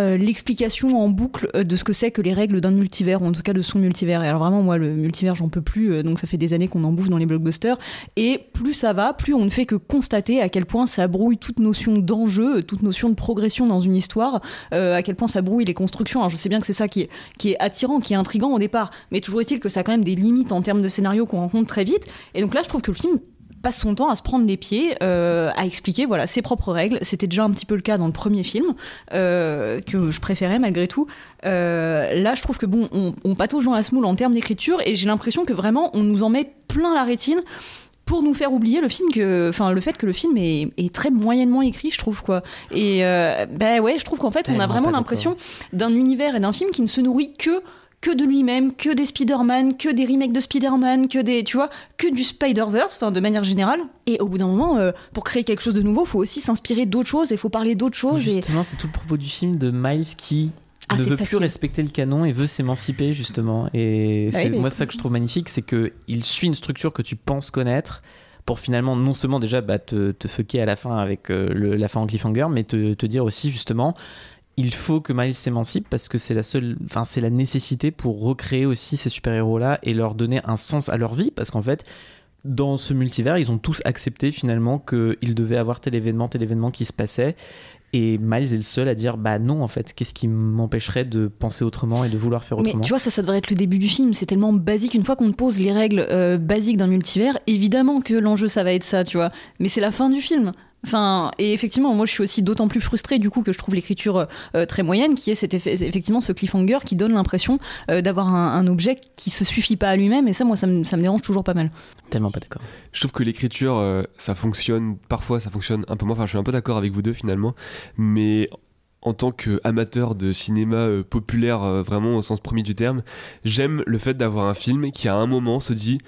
euh, l'explication en boucle euh, de ce que c'est que les règles d'un multivers, ou en tout cas de son multivers. Et alors vraiment, moi, le multivers, j'en peux plus, euh, donc ça fait des années qu'on en bouffe dans les blockbusters. Et plus ça va, plus on ne fait que constater à quel point ça brouille toute notion d'enjeu, toute notion de progression dans une histoire, à quel point ça brouille les constructions. Alors je sais bien que c'est ça qui est, qui est attirant, qui est intrigant au départ, mais toujours est-il que ça a quand même des limites en termes de scénario qu'on rencontre très vite. Et donc là, je trouve que le film passe son temps à se prendre les pieds, euh, à expliquer voilà ses propres règles. C'était déjà un petit peu le cas dans le premier film euh, que je préférais malgré tout. Euh, là, je trouve que bon, on, on patauge dans la semoule en termes d'écriture et j'ai l'impression que vraiment on nous en met plein la rétine pour nous faire oublier le film que enfin le fait que le film est, est très moyennement écrit je trouve quoi et euh, ben ouais je trouve qu'en fait on a Tellement vraiment l'impression d'un univers et d'un film qui ne se nourrit que que de lui-même, que des Spider-Man, que des remakes de Spider-Man, que des, tu vois, que du Spider-Verse, enfin de manière générale. Et au bout d'un moment, euh, pour créer quelque chose de nouveau, faut aussi s'inspirer d'autres choses et faut parler d'autres choses. Et... Justement, c'est tout le propos du film de Miles qui Ah, ne veut facile. plus respecter le canon et veut s'émanciper justement. Et Bah c'est oui, moi ça que je trouve magnifique, c'est que il suit une structure que tu penses connaître pour finalement non seulement déjà bah, te, te fucker à la fin avec euh, le- la fin en cliffhanger, mais te, te dire aussi justement il faut que Miles s'émancipe parce que c'est la seule, enfin c'est la nécessité pour recréer aussi ces super héros là et leur donner un sens à leur vie parce qu'en fait dans ce multivers, ils ont tous accepté finalement qu'il devait avoir tel événement, tel événement qui se passait. Et Miles est le seul à dire bah non en fait, qu'est-ce qui m'empêcherait de penser autrement et de vouloir faire Mais autrement tu vois, ça, ça devrait être le début du film. C'est tellement basique. Une fois qu'on te pose les règles euh, basiques d'un multivers, évidemment que l'enjeu, ça va être ça, tu vois. Mais c'est la fin du film. Enfin, et effectivement, moi je suis aussi d'autant plus frustrée du coup que je trouve l'écriture euh, très moyenne, qui est cet effet, effectivement ce cliffhanger qui donne l'impression euh, d'avoir un, un objet qui se suffit pas à lui-même, et ça, moi, ça me, ça me dérange toujours pas mal. Tellement pas d'accord. Je trouve que l'écriture, euh, ça fonctionne, parfois ça fonctionne un peu moins, enfin je suis un peu d'accord avec vous deux finalement, mais en tant qu'amateur de cinéma euh, populaire, euh, vraiment au sens premier du terme, j'aime le fait d'avoir un film qui à un moment se dit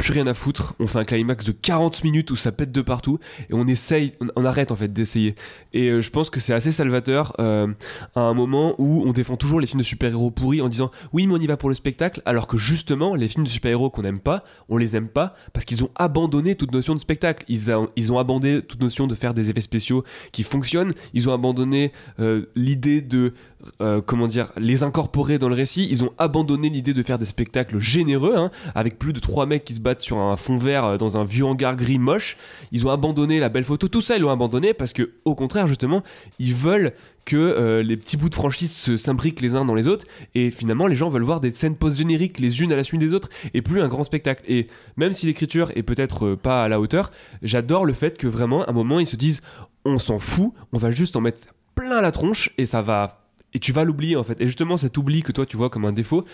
plus rien à foutre, on fait un climax de 40 minutes où ça pète de partout et on essaye, on, arrête en fait d'essayer. Et euh, je pense que c'est assez salvateur euh, à un moment où on défend toujours les films de super-héros pourris en disant oui mais on y va pour le spectacle alors que justement les films de super-héros qu'on n'aime pas, on les aime pas parce qu'ils ont abandonné toute notion de spectacle. Ils, ont abandonné toute notion de faire des effets spéciaux qui fonctionnent. Ils ont abandonné euh, l'idée de comment dire les incorporer dans le récit. Ils ont abandonné l'idée de faire des spectacles généreux hein, avec plus de trois mecs qui se battent sur un fond vert euh, dans un vieux hangar gris moche. Ils ont abandonné la belle photo. Tout ça ils l'ont abandonné parce que au contraire justement ils veulent que euh, les petits bouts de franchise se s'imbriquent les uns dans les autres et finalement les gens veulent voir des scènes post-génériques les unes à la suite des autres et plus un grand spectacle et même si l'écriture est peut-être euh, pas à la hauteur j'adore le fait que vraiment à un moment ils se disent on s'en fout on va juste en mettre plein la tronche et ça va et tu vas l'oublier en fait. Et justement cet oubli que toi tu vois comme un défaut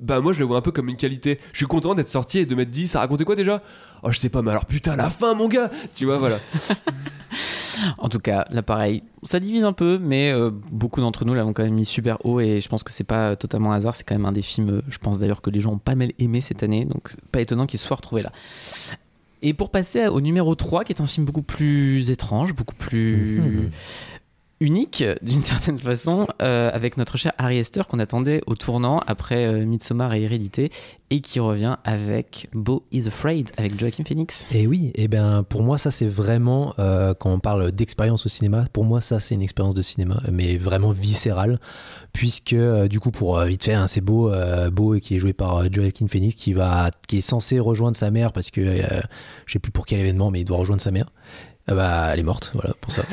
bah moi je le vois un peu comme une qualité. Je suis content d'être sorti et de m'être dit ça racontait quoi déjà? Oh je sais pas mais alors putain la fin mon gars! Tu vois voilà. En tout cas, là pareil, ça divise un peu, mais euh, beaucoup d'entre nous l'avons quand même mis super haut et je pense que c'est pas totalement un hasard. C'est quand même un des films, euh, je pense d'ailleurs que les gens ont pas mal aimé cette année, donc pas étonnant qu'il soit retrouvé là. Et pour passer au numéro 3, qui est un film beaucoup plus étrange, beaucoup plus Mhm. Unique d'une certaine façon, euh, avec notre cher Harry Hester qu'on attendait au tournant après euh, Midsommar et Hérédité, et qui revient avec Beau is Afraid, avec Joaquin Phoenix. Et oui, et ben pour moi ça c'est vraiment euh, quand on parle d'expérience au cinéma, pour moi ça c'est une expérience de cinéma, mais vraiment viscérale, puisque euh, du coup pour vite fait, hein, c'est beau, beau qui est joué par Joaquin Phoenix qui va, qui est censé rejoindre sa mère parce que je sais plus pour quel événement, mais il doit rejoindre sa mère. Ah bah elle est morte, voilà pour ça.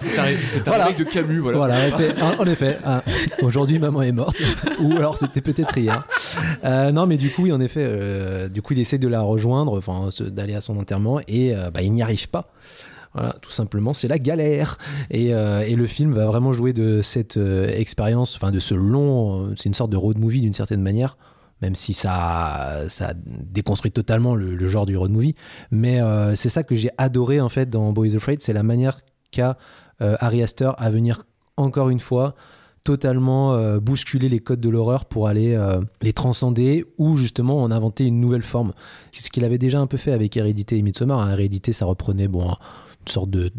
c'est un, c'est un Voilà. remake de Camus voilà, Voilà, ouais, c'est- en, effet. ah, Aujourd'hui, maman est morte. Ou alors c'était peut-être hier. Euh, non, mais du coup, oui, en effet, euh, du coup, il essaie de la rejoindre, enfin, d'aller à son enterrement, et euh, bah, il n'y arrive pas. Voilà, tout simplement, c'est la galère. Et, euh, et le film va vraiment jouer de cette euh, expérience, enfin, de ce long. euh, c'est une sorte de road movie d'une certaine manière. Même si ça, ça déconstruit totalement le, genre du road movie. Mais euh, c'est ça que j'ai adoré en fait dans Boys Afraid, c'est la manière qu'a euh, Ari Aster à venir encore une fois totalement euh, bousculer les codes de l'horreur pour aller euh, les transcender ou justement en inventer une nouvelle forme. C'est ce qu'il avait déjà un peu fait avec Hérédité et Midsommar. hein. Hérédité, ça reprenait bon, un- une sorte de,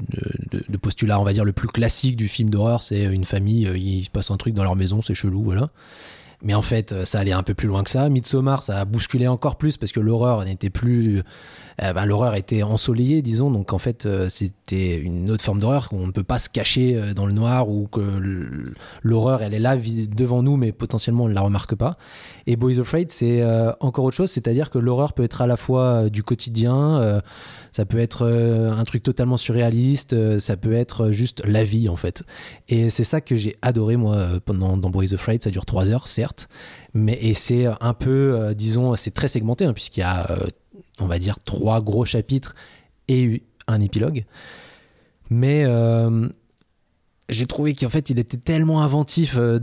de- postulat, on va dire, le plus classique du film d'horreur. C'est une famille, il se passe un truc dans leur maison, c'est chelou, voilà. Mais en fait, euh, ça allait un peu plus loin que ça. Midsommar, ça a bousculé encore plus parce que l'horreur n'était plus. Euh, ben, l'horreur était ensoleillée, disons. Donc en fait, euh, c'était une autre forme d'horreur où on ne peut pas se cacher euh, dans le noir ou que l'horreur, elle est là devant nous, mais potentiellement on ne la remarque pas. Et Boys Afraid, c'est encore autre chose, c'est-à-dire que l'horreur peut être à la fois du quotidien, ça peut être un truc totalement surréaliste, ça peut être juste la vie en fait. Et c'est ça que j'ai adoré moi pendant dans Boys Afraid, ça dure trois heures certes, mais et c'est un peu, disons, c'est très segmenté hein, puisqu'il y a, on va dire, trois gros chapitres et un épilogue. Mais euh, j'ai trouvé qu'en fait il était tellement inventif euh,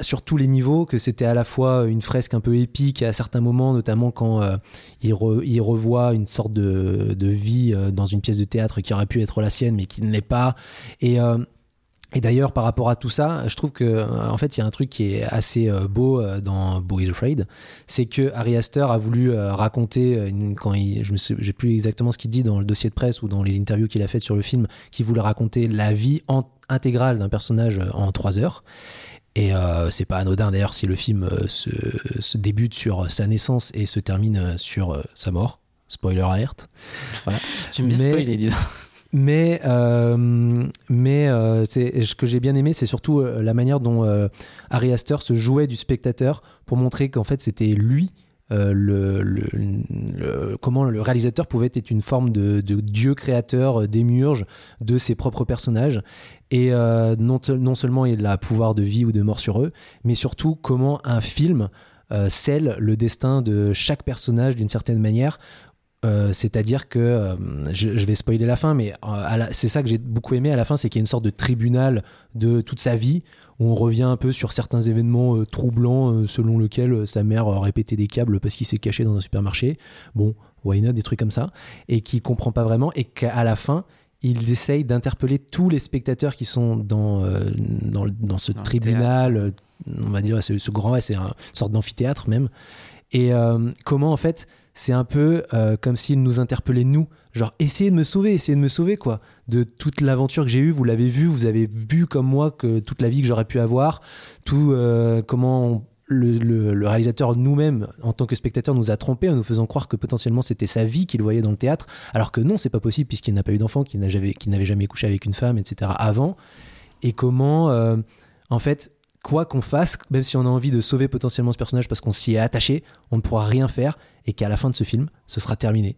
sur tous les niveaux que c'était à la fois une fresque un peu épique à certains moments, notamment quand euh, il, re- il revoit une sorte de, vie dans une pièce de théâtre qui aurait pu être la sienne mais qui ne l'est pas. Et, et d'ailleurs, par rapport à tout ça, je trouve que euh, en fait, il y a un truc qui est assez euh, beau euh, dans Beau is Afraid, c'est que Harry Astor a voulu raconter une- quand il, je ne sais, plus exactement ce qu'il dit dans le dossier de presse ou dans les interviews qu'il a faites sur le film, qu'il voulait raconter la vie en- intégrale d'un personnage en trois heures. Et euh, c'est pas anodin d'ailleurs si le film se, se débute sur sa naissance et se termine sur sa mort. Spoiler alerte. Voilà. Tu me Mais- spoiler, dis donc. Mais, euh, mais euh, ce que j'ai bien aimé, c'est surtout euh, la manière dont Ari Aster se jouait du spectateur pour montrer qu'en fait c'était lui le, comment le réalisateur pouvait être une forme de, dieu créateur, démiurge de ses propres personnages. Et non, non seulement il a pouvoir de vie ou de mort sur eux, mais surtout comment un film scelle le destin de chaque personnage d'une certaine manière. Euh, C'est-à-dire que, euh, je, je vais spoiler la fin, mais euh, c'est ça que j'ai beaucoup aimé à la fin, c'est qu'il y a une sorte de tribunal de toute sa vie, où on revient un peu sur certains événements troublants, selon lequel sa mère a répété des câbles parce qu'il s'est caché dans un supermarché. Bon, why not, des trucs comme ça, et qu'il comprend pas vraiment, et qu'à la fin, il essaye d'interpeller tous les spectateurs qui sont dans, dans, dans ce Dans tribunal, on va dire, ce, ce grand, c'est un- une sorte d'amphithéâtre même. Et comment, en fait, c'est un peu euh, comme s'il nous interpellait, nous. Genre, essayez de me sauver, essayez de me sauver, quoi. De toute l'aventure que j'ai eue, vous l'avez vu, vous avez vu comme moi que toute la vie que j'aurais pu avoir, tout euh, comment le, réalisateur nous-mêmes, en tant que spectateur, nous a trompés en nous faisant croire que potentiellement c'était sa vie qu'il voyait dans le théâtre, alors que non, c'est pas possible puisqu'il n'a pas eu d'enfant, qu'il n'avait jamais couché avec une femme, etc. avant. Et comment, euh, en fait, quoi qu'on fasse, même si on a envie de sauver potentiellement ce personnage parce qu'on s'y est attaché, on ne pourra rien faire et qu'à la fin de ce film, ce sera terminé.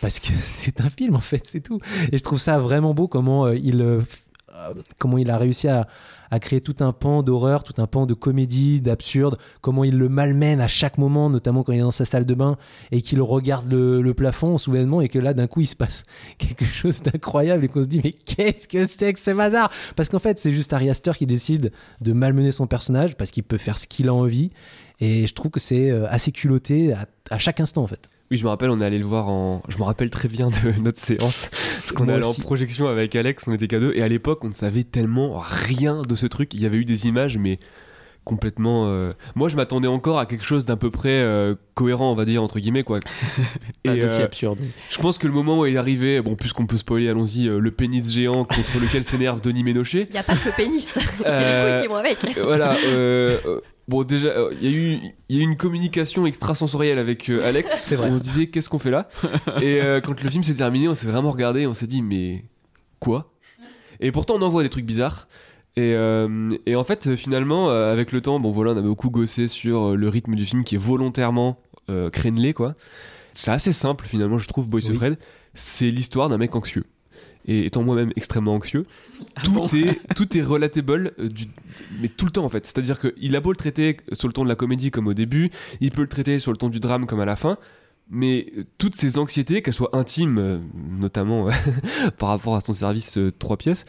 Parce que c'est un film en fait, c'est tout. Et je trouve ça vraiment beau comment euh, il, euh, euh, comment il a réussi à, à créer tout un pan d'horreur, tout un pan de comédie, d'absurde, comment il le malmène à chaque moment, notamment quand il est dans sa salle de bain et qu'il regarde le, plafond soudainement et que là d'un coup il se passe quelque chose d'incroyable et qu'on se dit mais qu'est-ce que c'est que ce bazar? Parce qu'en fait c'est juste Ari Aster qui décide de malmener son personnage parce qu'il peut faire ce qu'il a envie et je trouve que c'est euh, assez culotté à, à chaque instant en fait. Oui, je me rappelle, on est allé le voir en. Je me rappelle très bien de notre séance. Parce qu'on est allé en projection avec Alex, on était qu'à deux. Et à l'époque, on ne savait tellement rien de ce truc. Il y avait eu des images, mais complètement. euh, Moi, je m'attendais encore à quelque chose d'un peu près euh, cohérent, on va dire, entre guillemets, quoi. Pas Et, d'aussi euh, absurde. je pense que le moment où il est arrivé, bon, puisqu'on peut spoiler, allons-y, euh, le pénis géant contre lequel s'énerve Denis Ménochet. Il n'y a pas que le pénis. Il y a les couilles qui vont avec. Euh, voilà. Bon, déjà, euh, il y, a eu- y a eu une communication extrasensorielle avec euh, Alex. C'est vrai. On se disait, qu'est-ce qu'on fait là? Et euh, quand le film s'est terminé, on s'est vraiment regardé. On s'est dit, mais quoi? Et pourtant, on en voit des trucs bizarres. Et, et en fait, finalement, avec le temps, bon voilà, on a beaucoup gossé sur le rythme du film qui est volontairement crénelé, quoi. C'est assez simple, finalement, je trouve, Boys Oui. of Fred. C'est l'histoire d'un mec anxieux. Et étant moi-même extrêmement anxieux, Ah tout, est, tout est relatable, euh, du- mais tout le temps en fait. C'est-à-dire qu'il a beau le traiter sur le ton de la comédie comme au début, il peut le traiter sur le ton du drame comme à la fin, mais euh, toutes ces anxiétés, qu'elles soient intimes, euh, notamment euh, par rapport à son service euh, trois pièces,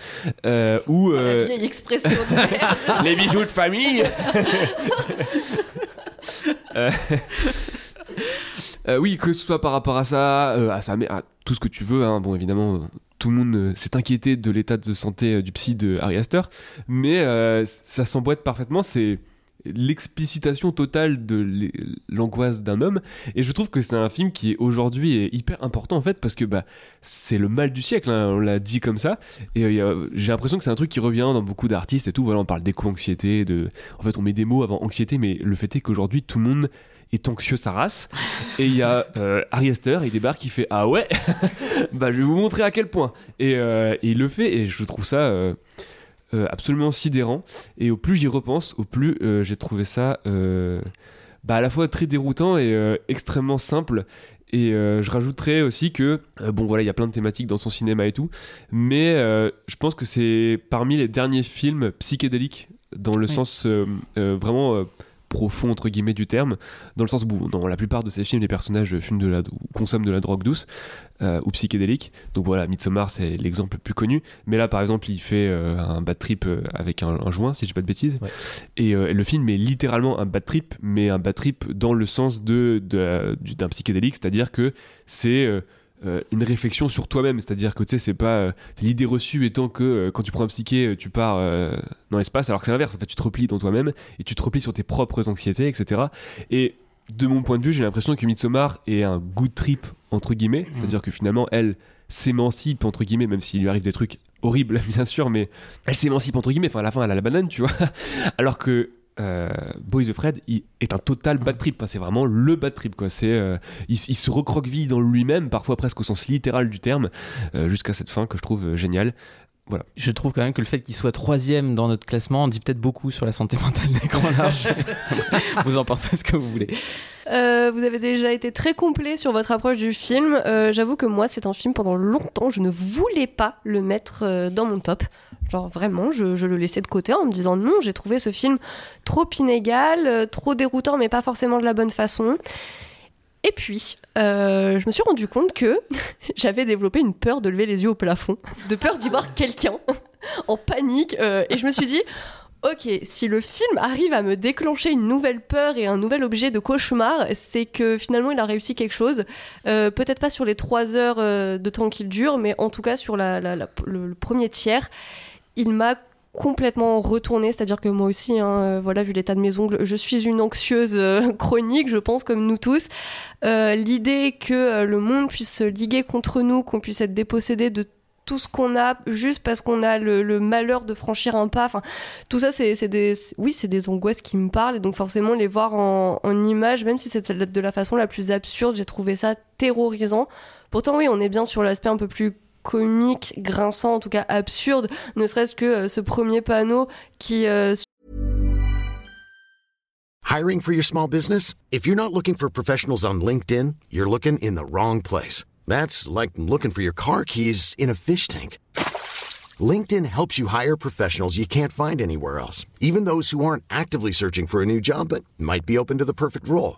ou La vieille expression de les bijoux de famille. Oui, que ce soit par rapport à ça, à sa mère, à tout ce que tu veux. hein. Bon, évidemment, tout le monde euh, s'est inquiété de l'état de santé euh, du psy de Harry Astor, mais euh, ça s'emboîte parfaitement. C'est l'explicitation totale de l'angoisse d'un homme et je trouve que c'est un film qui est aujourd'hui hyper important en fait parce que bah c'est le mal du siècle hein, on l'a dit comme ça et j'ai l'impression que c'est un truc qui revient dans beaucoup d'artistes et tout voilà on parle d'éco-anxiété de en fait on met des mots avant anxiété mais le fait est qu'aujourd'hui tout le monde est anxieux sa race. Et il y a euh, Ari Aster il débarque il fait ah ouais? Bah je vais vous montrer à quel point. Et, euh, et il le fait et je trouve ça euh, euh, absolument sidérant. Et au plus j'y repense au plus j'ai trouvé ça bah, à la fois très déroutant et extrêmement simple. Et euh, je rajouterais aussi que euh, bon voilà il y a plein de thématiques dans son cinéma et tout. Mais euh, je pense que c'est parmi les derniers films psychédéliques dans le Oui. sens vraiment profond entre guillemets du terme dans le sens où dans la plupart de ces films les personnages fument de la ou consomment de la drogue douce euh, ou psychédélique. Donc voilà Midsommar c'est l'exemple le plus connu. Mais là par exemple il fait euh, un bad trip euh, avec un, un joint si je dis pas de bêtises. Ouais. et euh, le film est littéralement un bad trip mais un bad trip dans le sens de, d'un psychédélique. C'est à dire que c'est euh, une réflexion sur toi-même, c'est-à-dire que tu sais, c'est pas euh, l'idée reçue étant que euh, quand tu prends un psyché, tu pars dans l'espace, alors que c'est l'inverse. En fait, tu te replies dans toi-même et tu te replies sur tes propres anxiétés, etc. Et de mon point de vue, j'ai l'impression que Midsommar est un good trip entre guillemets, c'est-à-dire que finalement, elle s'émancipe entre guillemets, même s'il lui arrive des trucs horribles, bien sûr, mais elle s'émancipe entre guillemets. Enfin, à la fin, elle a la banane, tu vois. alors que euh, Boys of Fred est un total bad trip. C'est vraiment le bad trip, quoi. C'est euh, il, se recroqueville dans lui-même, parfois presque au sens littéral du terme, euh, jusqu'à cette fin que je trouve géniale. Voilà. Je trouve quand même que le fait qu'il soit troisième dans notre classement dit peut-être beaucoup sur la santé mentale d'écran large. vous en pensez ce que vous voulez. Euh, vous avez déjà été très complet sur votre approche du film. Euh, J'avoue que moi, c'est un film pendant longtemps, je ne voulais pas le mettre euh, dans mon top. Genre vraiment, je, je, le laissais de côté en me disant non, j'ai trouvé ce film trop inégal, trop déroutant, mais pas forcément de la bonne façon. Et puis, euh, je me suis rendu compte que j'avais développé une peur de lever les yeux au plafond, de peur d'y voir quelqu'un en panique. Euh, et je me suis dit, ok, si le film arrive à me déclencher une nouvelle peur et un nouvel objet de cauchemar, c'est que finalement il a réussi quelque chose. Euh, Peut-être pas sur les trois heures de temps qu'il dure, mais en tout cas sur le premier tiers, il m'a complètement retourné, c'est-à-dire que moi aussi, hein, euh, voilà, vu l'état de mes ongles, je suis une anxieuse euh, chronique, je pense, comme nous tous. Euh, L'idée que le monde puisse se liguer contre nous, qu'on puisse être dépossédé de tout ce qu'on a juste parce qu'on a le, malheur de franchir un pas. Enfin, tout ça, c'est des, oui, c'est des angoisses qui me parlent. Et donc, forcément, les voir en, en images, même si c'est de la façon la plus absurde, j'ai trouvé ça terrorisant. Pourtant, oui, on est bien sur l'aspect un peu plus comique, grinçant, en tout cas absurde, ne serait-ce que euh, ce premier panneau qui... Euh... Hiring for your small business? If you're not looking for professionals on LinkedIn, you're looking in the wrong place. That's like looking for your car keys in a fish tank. LinkedIn helps you hire professionals you can't find anywhere else, even those who aren't actively searching for a new job but might be open to the perfect role.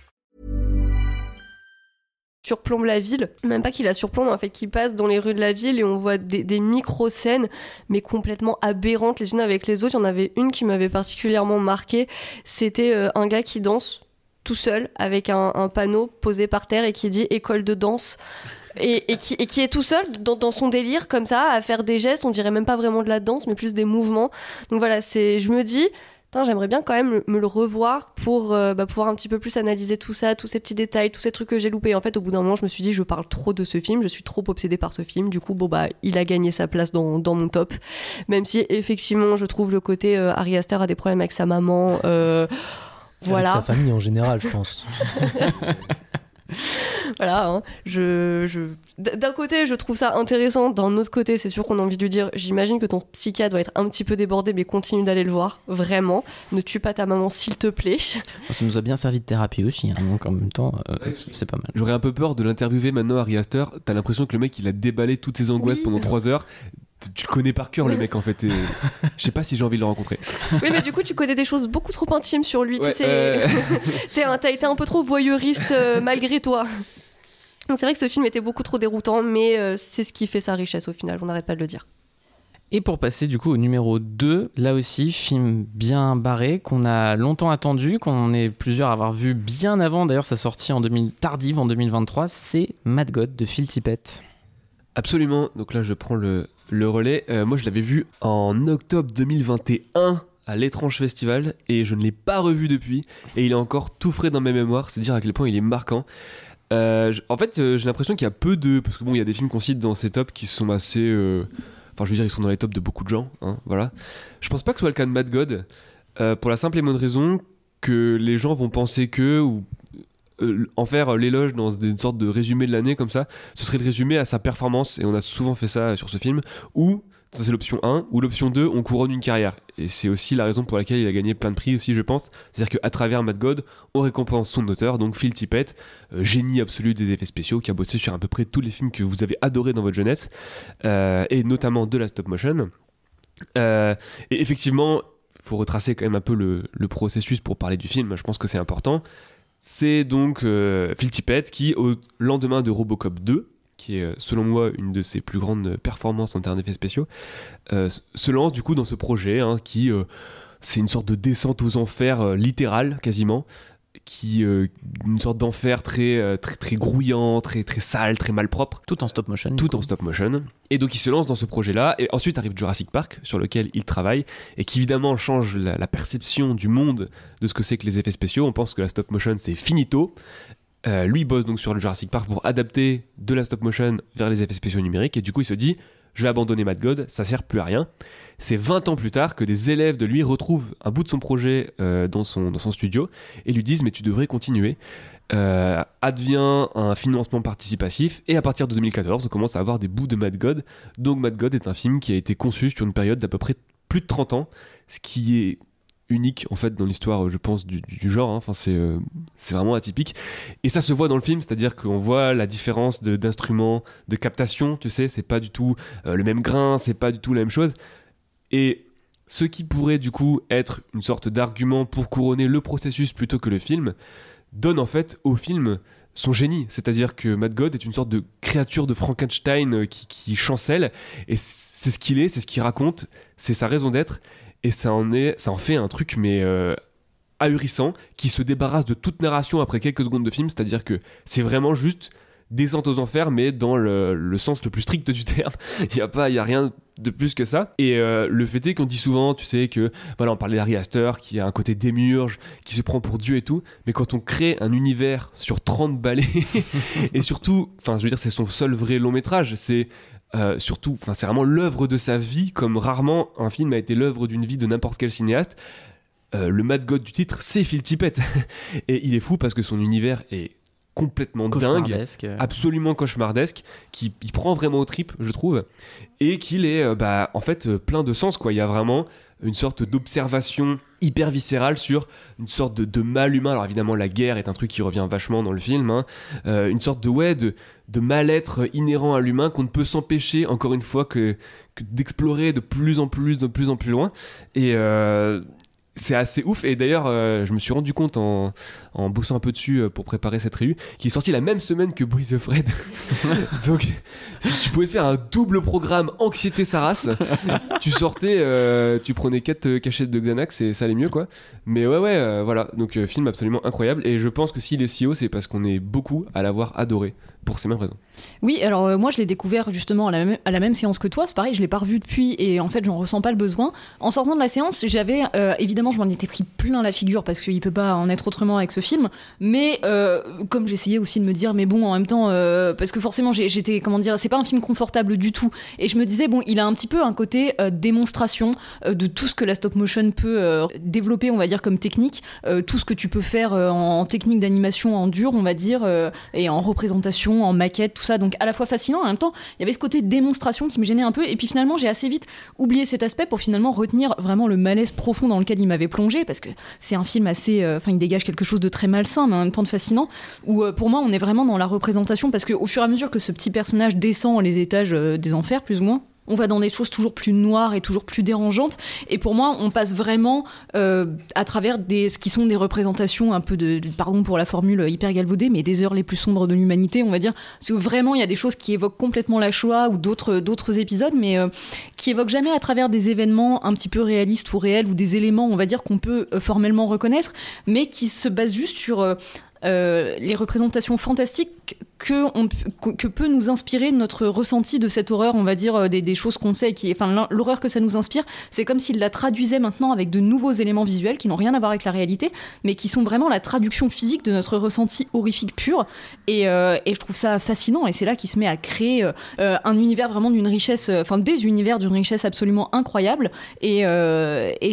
Surplombe la ville, même pas qu'il la surplombe, en fait, qu'il passe dans les rues de la ville et on voit des, micro-scènes, mais complètement aberrantes les unes avec les autres. Il y en avait une qui m'avait particulièrement marqué, c'était euh, un gars qui danse tout seul avec un, panneau posé par terre et qui dit école de danse. Et, et, qui, et, qui, est tout seul dans, dans, son délire comme ça à faire des gestes on dirait même pas vraiment de la danse mais plus des mouvements donc voilà c'est je me dis j'aimerais bien quand même me le revoir pour euh, bah, pouvoir un petit peu plus analyser tout ça, tous ces petits détails, tous ces trucs que j'ai loupés. En fait, au bout d'un moment, je me suis dit, je parle trop de ce film, je suis trop obsédée par ce film. Du coup, bon, bah, il a gagné sa place dans, dans mon top. Même si, effectivement, je trouve le côté euh, Ari Aster a des problèmes avec sa maman. Euh, voilà. Avec sa famille en général, je pense. voilà, hein. je, je... d'un côté, je trouve ça intéressant. D'un autre côté, c'est sûr qu'on a envie de lui dire j'imagine que ton psychiatre doit être un petit peu débordé, mais continue d'aller le voir, vraiment. Ne tue pas ta maman, s'il te plaît. Ça nous a bien servi de thérapie aussi, hein, donc en même temps, euh, c'est pas mal. J'aurais un peu peur de l'interviewer maintenant, Harry Astor. T'as l'impression que le mec, il a déballé toutes ses angoisses oui. pendant 3 heures tu le connais par cœur le mec en fait. Je sais pas si j'ai envie de le rencontrer. Oui, mais du coup, tu connais des choses beaucoup trop intimes sur lui. Ouais, tu sais, euh... t'as été un peu trop voyeuriste euh, malgré toi. C'est vrai que ce film était beaucoup trop déroutant, mais euh, c'est ce qui fait sa richesse au final, on n'arrête pas de le dire. Et pour passer du coup au numéro 2, là aussi, film bien barré, qu'on a longtemps attendu, qu'on est plusieurs à avoir vu bien avant d'ailleurs sa sortie en 2000, tardive en 2023, c'est Mad God de Phil Tippett. Absolument, donc là je prends le, le relais. Euh, moi je l'avais vu en octobre 2021 à l'étrange festival et je ne l'ai pas revu depuis et il est encore tout frais dans mes mémoires, c'est dire à quel point il est marquant. Euh, en fait, euh, j'ai l'impression qu'il y a peu de. Parce que bon, il y a des films qu'on cite dans ces tops qui sont assez. Enfin, je veux dire, ils sont dans les tops de beaucoup de gens. Hein, voilà. Je pense pas que ce soit le cas de Mad God. Pour la simple et bonne raison que les gens vont penser que. En faire l'éloge dans une sorte de résumé de l'année comme ça, ce serait le résumé à sa performance, et on a souvent fait ça sur ce film, ou ça c'est l'option 1, ou l'option 2, on couronne une carrière. Et c'est aussi la raison pour laquelle il a gagné plein de prix aussi, je pense. C'est-à-dire qu'à travers Mad God, on récompense son auteur, donc Phil Tippett, euh, génie absolu des effets spéciaux, qui a bossé sur à peu près tous les films que vous avez adorés dans votre jeunesse, euh, et notamment de la stop motion. Euh, et effectivement, il faut retracer quand même un peu le, processus pour parler du film, je pense que c'est important. C'est donc euh, Phil Tippett qui, au lendemain de Robocop 2, qui est selon moi une de ses plus grandes performances en termes d'effets spéciaux, euh, se lance du coup dans ce projet hein, qui euh, c'est une sorte de descente aux enfers euh, littérale quasiment qui euh, une sorte d'enfer très, euh, très très grouillant, très très sale, très malpropre, Tout en stop motion. tout en stop motion. Et donc il se lance dans ce projet-là. Et ensuite arrive Jurassic Park, sur lequel il travaille, et qui évidemment change la, la perception du monde de ce que c'est que les effets spéciaux. On pense que la stop motion c'est finito. Euh, lui bosse donc sur le Jurassic Park pour adapter de la stop motion vers les effets spéciaux numériques. Et du coup il se dit, je vais abandonner Mad God, ça sert plus à rien. C'est 20 ans plus tard que des élèves de lui retrouvent un bout de son projet euh, dans, son, dans son studio et lui disent mais tu devrais continuer. Euh, advient un financement participatif et à partir de 2014 on commence à avoir des bouts de Mad God. Donc Mad God est un film qui a été conçu sur une période d'à peu près plus de 30 ans, ce qui est unique en fait dans l'histoire je pense du, du genre hein. enfin c'est euh, c'est vraiment atypique et ça se voit dans le film c'est à dire qu'on voit la différence d'instruments de, captation tu sais c'est pas du tout le même grain c'est pas du tout la même chose et ce qui pourrait du coup être une sorte d'argument pour couronner le processus plutôt que le film donne en fait au film son génie, c'est-à-dire que Matt God est une sorte de créature de Frankenstein euh, qui, chancelle, et c'est ce qu'il est, c'est ce qu'il raconte, c'est sa raison d'être, et ça en, est, ça en fait un truc mais euh, ahurissant, qui se débarrasse de toute narration après quelques secondes de film, c'est-à-dire que c'est vraiment juste descente aux enfers, mais dans le, sens le plus strict du terme. Il n'y a, pas- a rien de plus que ça. Et euh, le fait est qu'on dit souvent, tu sais, que voilà, on parlait d'Harry Astor, qui a un côté démiurge, qui se prend pour Dieu et tout, mais quand on crée un univers sur 30 balais, et surtout, enfin, je veux dire, c'est son seul vrai long métrage, c'est. euh, surtout, enfin, c'est vraiment l'œuvre de sa vie, comme rarement un film a été l'œuvre d'une vie de n'importe quel cinéaste. Euh, le Mad God du titre, c'est Phil Tippett. et il est fou parce que son univers est complètement dingue absolument cauchemardesque, qui il prend vraiment au trip, je trouve, et qu'il est euh, bah, en fait euh, plein de sens. Quoi. Il y a vraiment une sorte d'observation hyper viscérale sur une sorte de, de mal humain. Alors évidemment, la guerre est un truc qui revient vachement dans le film. hein. Euh, une sorte de, ouais, de, de mal-être inhérent à l'humain qu'on ne peut s'empêcher, encore une fois, que, que d'explorer de plus en plus, de plus en plus loin. Et euh, c'est assez ouf. Et d'ailleurs, euh, je me suis rendu compte en, en bossant un peu dessus euh, pour préparer cette réu, qui est sorti la même semaine que Boys of Fred. Donc, si tu pouvais faire un double programme anxiété sa race, tu sortais, euh, tu prenais 4 cachettes de Xanax et ça allait mieux quoi. Mais ouais, ouais, voilà. Donc, film absolument incroyable. Et je pense que s'il est si haut, c'est parce qu'on est beaucoup à l'avoir adoré pour ces mêmes raisons. Oui, alors euh, moi je l'ai découvert justement à la, même, à la même séance que toi. C'est pareil, je l'ai pas revu depuis et en fait j'en ressens pas le besoin. En sortant de la séance, j'avais euh, évidemment je m'en étais pris plein la figure parce qu'il peut pas en être autrement avec ce film. Mais euh, comme j'essayais aussi de me dire, mais bon en même temps, parce que forcément j'étais comment dire, c'est pas un film confortable du tout. Et je me disais bon, il a un petit peu un côté démonstration de tout ce que la stop motion peut développer, on va dire comme technique, tout ce que tu peux faire en, technique d'animation en dur, on va dire, et en représentation, en maquette, tout ça. Donc à la fois fascinant, en même temps, il y avait ce côté démonstration qui me gênait un peu. Et puis finalement, j'ai assez vite oublié cet aspect pour finalement retenir vraiment le malaise profond dans lequel il m'avait plongé, parce que c'est un film assez, euh, enfin, il dégage quelque chose de très malsain, mais en même temps de fascinant. Où euh, pour moi, on est vraiment dans la représentation, parce qu'au fur et à mesure que ce petit personnage descend les étages euh, des enfers, plus ou moins. On va dans des choses toujours plus noires et toujours plus dérangeantes. Et pour moi, on passe vraiment euh, à travers des, ce qui sont des représentations un peu de, pardon pour la formule hyper galvaudée, mais des heures les plus sombres de l'humanité, on va dire. Parce que vraiment, il y a des choses qui évoquent complètement la Shoah ou d'autres, d'autres épisodes, mais euh, qui évoquent jamais à travers des événements un petit peu réalistes ou réels ou des éléments, on va dire, qu'on peut euh, formellement reconnaître, mais qui se basent juste sur les représentations fantastiques que, peut nous inspirer notre ressenti de cette horreur, on va dire, euh, des, choses qu'on sait, qui, enfin, l'horreur que ça nous inspire, c'est comme s'il la traduisait maintenant avec de nouveaux éléments visuels qui n'ont rien à voir avec la réalité, mais qui sont vraiment la traduction physique de notre ressenti horrifique pur. Et, euh, je trouve ça fascinant, et c'est là qu'il se met à créer euh, un univers vraiment d'une richesse, enfin des univers d'une richesse absolument incroyable. Et,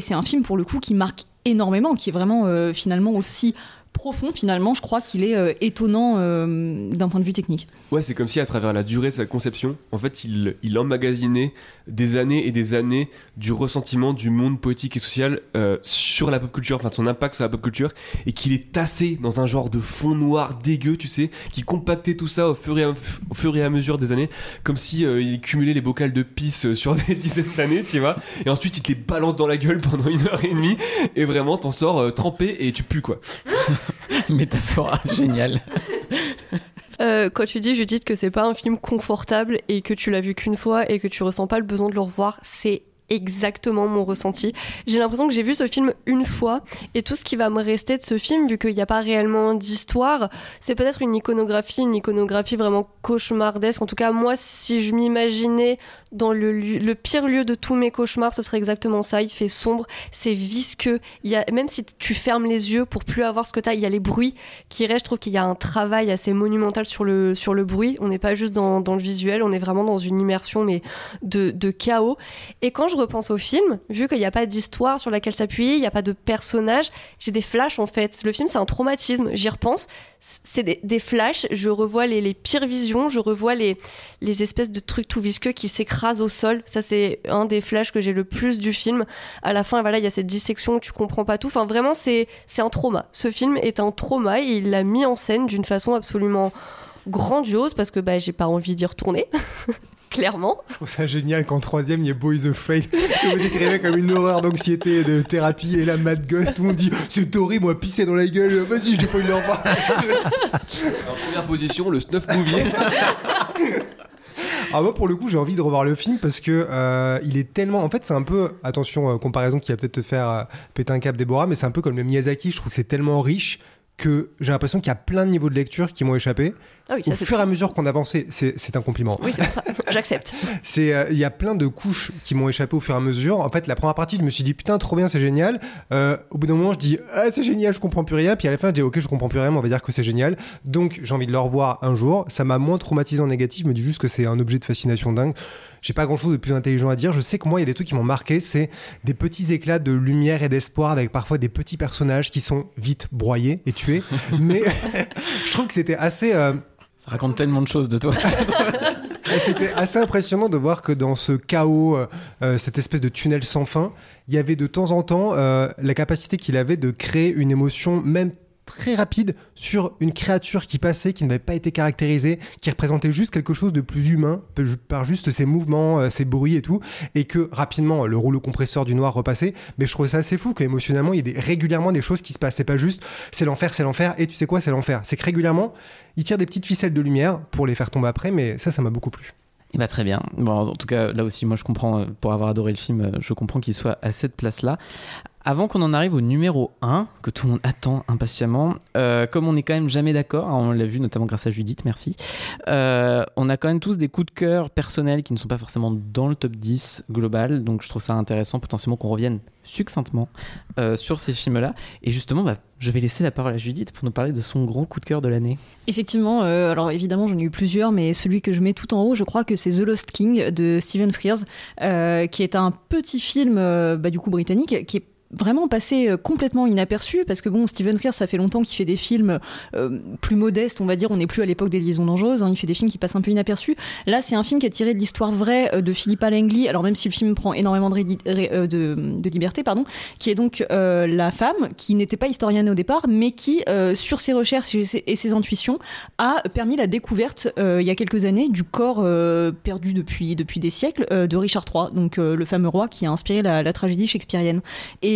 c'est un film pour le coup qui marque énormément, qui est vraiment finalement aussi profond finalement, je crois qu'il est euh, étonnant euh, d'un point de vue technique. Ouais, c'est comme si à travers la durée de sa conception, en fait, il, il emmagasinait des années et des années du ressentiment du monde poétique et social euh, sur la pop culture, enfin de son impact sur la pop culture, et qu'il est tassé dans un genre de fond noir dégueu, tu sais, qui compactait tout ça au fur et à, au fur et à mesure des années, comme si euh, il cumulait les bocales de pisse sur des dizaines d'années, tu vois, et ensuite il te les balance dans la gueule pendant une heure et demie, et vraiment t'en sors euh, trempé et tu pues quoi. Métaphore géniale. Euh, quand tu dis, Judith, que c'est pas un film confortable et que tu l'as vu qu'une fois et que tu ressens pas le besoin de le revoir, c'est exactement mon ressenti. J'ai l'impression que j'ai vu ce film une fois et tout ce qui va me rester de ce film, vu qu'il n'y a pas réellement d'histoire, c'est peut-être une iconographie, une iconographie vraiment cauchemardesque. En tout cas, moi, si je m'imaginais dans le, pire lieu de tous mes cauchemars, ce serait exactement ça. Il fait sombre, c'est visqueux. Il y a, même si tu fermes les yeux pour plus avoir ce que tu as, il y a les bruits qui restent. Je trouve qu'il y a un travail assez monumental sur le, sur le bruit. On n'est pas juste dans, dans, le visuel, on est vraiment dans une immersion mais de, de chaos. Et quand je repense au film, vu qu'il n'y a pas d'histoire sur laquelle s'appuyer, il n'y a pas de personnage, j'ai des flashs en fait. Le film, c'est un traumatisme. J'y repense, c'est des, flashs. Je revois les, les, pires visions, je revois les, les espèces de trucs tout visqueux qui s'écrasent au sol. Ça, c'est un des flashs que j'ai le plus du film. À la fin, voilà, il y a cette dissection où tu comprends pas tout. Enfin, vraiment, c'est un trauma. Ce film est un trauma et il l'a mis en scène d'une façon absolument grandiose parce que bah, j'ai pas envie d'y retourner. clairement. Je trouve ça génial qu'en troisième, il y ait Boys of Fate, que vous décrivez comme une horreur d'anxiété, de thérapie, et la mad gueule, tout le monde dit c'est horrible, moi, pisser dans la gueule, vas-y, j'ai pas eu de le revoir. en première position, le snuff movie. Ah moi pour le coup j'ai envie de revoir le film parce que euh, il est tellement en fait c'est un peu attention euh, comparaison qui va peut-être te faire euh, péter un cap Déborah mais c'est un peu comme le Miyazaki je trouve que c'est tellement riche que j'ai l'impression qu'il y a plein de niveaux de lecture qui m'ont échappé. Ah oui, ça, Au fur et à mesure qu'on avançait, c'est un compliment. Oui, c'est pour ça, j'accepte. Euh, il y a plein de couches qui m'ont échappé au fur et à mesure. En fait, la première partie, je me suis dit putain, trop bien, c'est génial. Euh, au bout d'un moment, je dis ah, c'est génial, je comprends plus rien. Puis à la fin, je dis ok, je comprends plus rien, mais on va dire que c'est génial. Donc j'ai envie de le revoir un jour. Ça m'a moins traumatisé en négatif. Je me dis juste que c'est un objet de fascination dingue. J'ai pas grand chose de plus intelligent à dire. Je sais que moi, il y a des trucs qui m'ont marqué. C'est des petits éclats de lumière et d'espoir avec parfois des petits personnages qui sont vite broyés et tués. mais je trouve que c'était assez. euh, raconte tellement de choses de toi. C'était assez impressionnant de voir que dans ce chaos, euh, euh, cette espèce de tunnel sans fin, il y avait de temps en temps euh, la capacité qu'il avait de créer une émotion, même très rapide, sur une créature qui passait, qui n'avait pas été caractérisée, qui représentait juste quelque chose de plus humain, par juste ses mouvements, euh, ses bruits et tout, et que rapidement le rouleau compresseur du noir repassait. Mais je trouvais ça assez fou qu'émotionnellement, il y ait régulièrement des choses qui se passent. C'est pas juste c'est l'enfer, c'est l'enfer, et tu sais quoi, c'est l'enfer. C'est que régulièrement, il tire des petites ficelles de lumière pour les faire tomber après, mais ça, ça m'a beaucoup plu. Eh bah, très bien. En tout cas, là aussi, moi, je comprends, euh, pour avoir adoré le film, euh, je comprends qu'il soit à cette place-là. Avant qu'on en arrive au numéro 1, que tout le monde attend impatiemment, euh, comme on n'est quand même jamais d'accord, hein, on l'a vu notamment grâce à Judith, merci, euh, on a quand même tous des coups de cœur personnels qui ne sont pas forcément dans le top 10 global, donc je trouve ça intéressant potentiellement qu'on revienne succinctement euh, sur ces films-là. Et justement, bah, je vais laisser la parole à Judith pour nous parler de son grand coup de cœur de l'année. Effectivement, alors évidemment j'en ai eu plusieurs, mais celui que je mets tout en haut, je crois que c'est The Lost King de Stephen Frears, qui est un petit film bah, du coup britannique qui est vraiment passé euh, complètement inaperçu parce que bon Stephen Frears ça fait longtemps qu'il fait des films euh, plus modestes on va dire. On n'est plus à l'époque des liaisons dangereuses hein, il fait des films qui passent un peu inaperçus. Là c'est un film qui est tiré de l'histoire vraie euh, de Philippa Langley. Alors même si le film prend énormément de, de, liberté pardon qui est donc la femme qui n'était pas historienne au départ mais qui sur ses recherches et ses, intuitions a permis la découverte il y a quelques années du corps perdu depuis depuis des siècles de Richard III donc le fameux roi qui a inspiré la, tragédie shakespearienne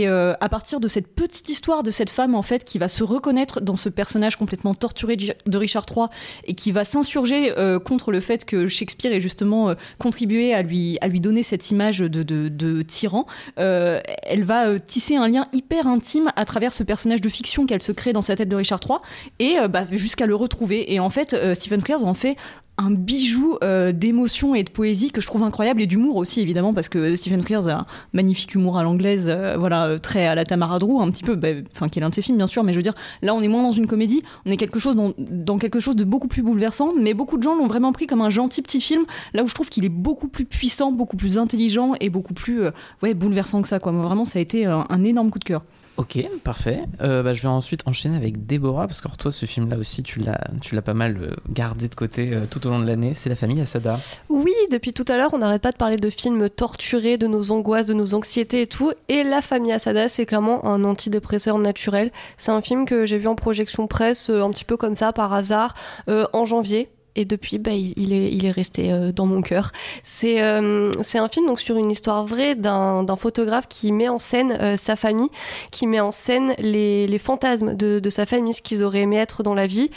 euh, à partir de cette petite histoire de cette femme en fait qui va se reconnaître dans ce personnage complètement torturé de Richard III et qui va s'insurger euh, contre le fait que Shakespeare ait justement euh, contribué à lui donner cette image de, de, tyran, elle va tisser un lien hyper intime à travers ce personnage de fiction qu'elle se crée dans sa tête de Richard III et bah, jusqu'à le retrouver. Et en fait, Stephen Frears en fait un bijou euh, d'émotion et de poésie que je trouve incroyable et d'humour aussi évidemment parce que Stephen Frears a un magnifique humour à l'anglaise euh, voilà euh, très à la Tamara Drew un petit peu bah, enfin qui est l'un de ses films bien sûr mais je veux dire là on est moins dans une comédie on est quelque chose dans, quelque chose de beaucoup plus bouleversant mais beaucoup de gens l'ont vraiment pris comme un gentil petit film là où je trouve qu'il est beaucoup plus puissant beaucoup plus intelligent et beaucoup plus euh, ouais bouleversant que ça quoi. Vraiment ça a été un énorme coup de cœur Ok, parfait. Euh, bah, je vais ensuite enchaîner avec Déborah, parce que toi, ce film-là aussi, tu l'as, tu l'as pas mal euh, gardé de côté euh, tout au long de l'année. C'est La famille Asada. Oui, depuis tout à l'heure, on n'arrête pas de parler de films torturés, de nos angoisses, de nos anxiétés et tout. Et La famille Asada, c'est clairement un antidépresseur naturel. C'est un film que j'ai vu en projection presse, un petit peu comme ça, par hasard, en janvier. Et depuis, bah, il, est, il est resté euh, dans mon cœur. C'est euh, c'est un film donc sur une histoire vraie d'un d'un photographe qui met en scène euh, sa famille, qui met en scène les, les fantasmes de, de sa famille, ce qu'ils auraient aimé être dans la vie.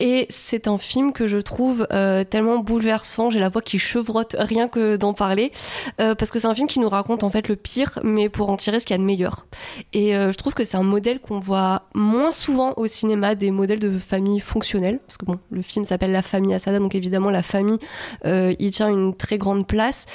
Et c'est un film que je trouve euh, tellement bouleversant. J'ai la voix qui chevrotte rien que d'en parler. Euh, parce que c'est un film qui nous raconte en fait le pire, mais pour en tirer ce qu'il y a de meilleur. Et euh, je trouve que c'est un modèle qu'on voit moins souvent au cinéma, des modèles de famille fonctionnelle. Parce que bon, le film s'appelle La famille Asada, donc évidemment la famille il tient une très grande place.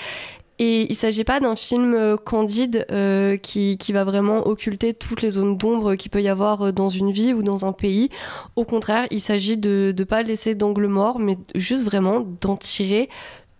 Et il ne s'agit pas d'un film euh, candide euh, qui, qui, va vraiment occulter toutes les zones d'ombre qu'il peut y avoir euh, dans une vie ou dans un pays. Au contraire, il s'agit de ne pas laisser d'angle mort, mais juste vraiment d'en tirer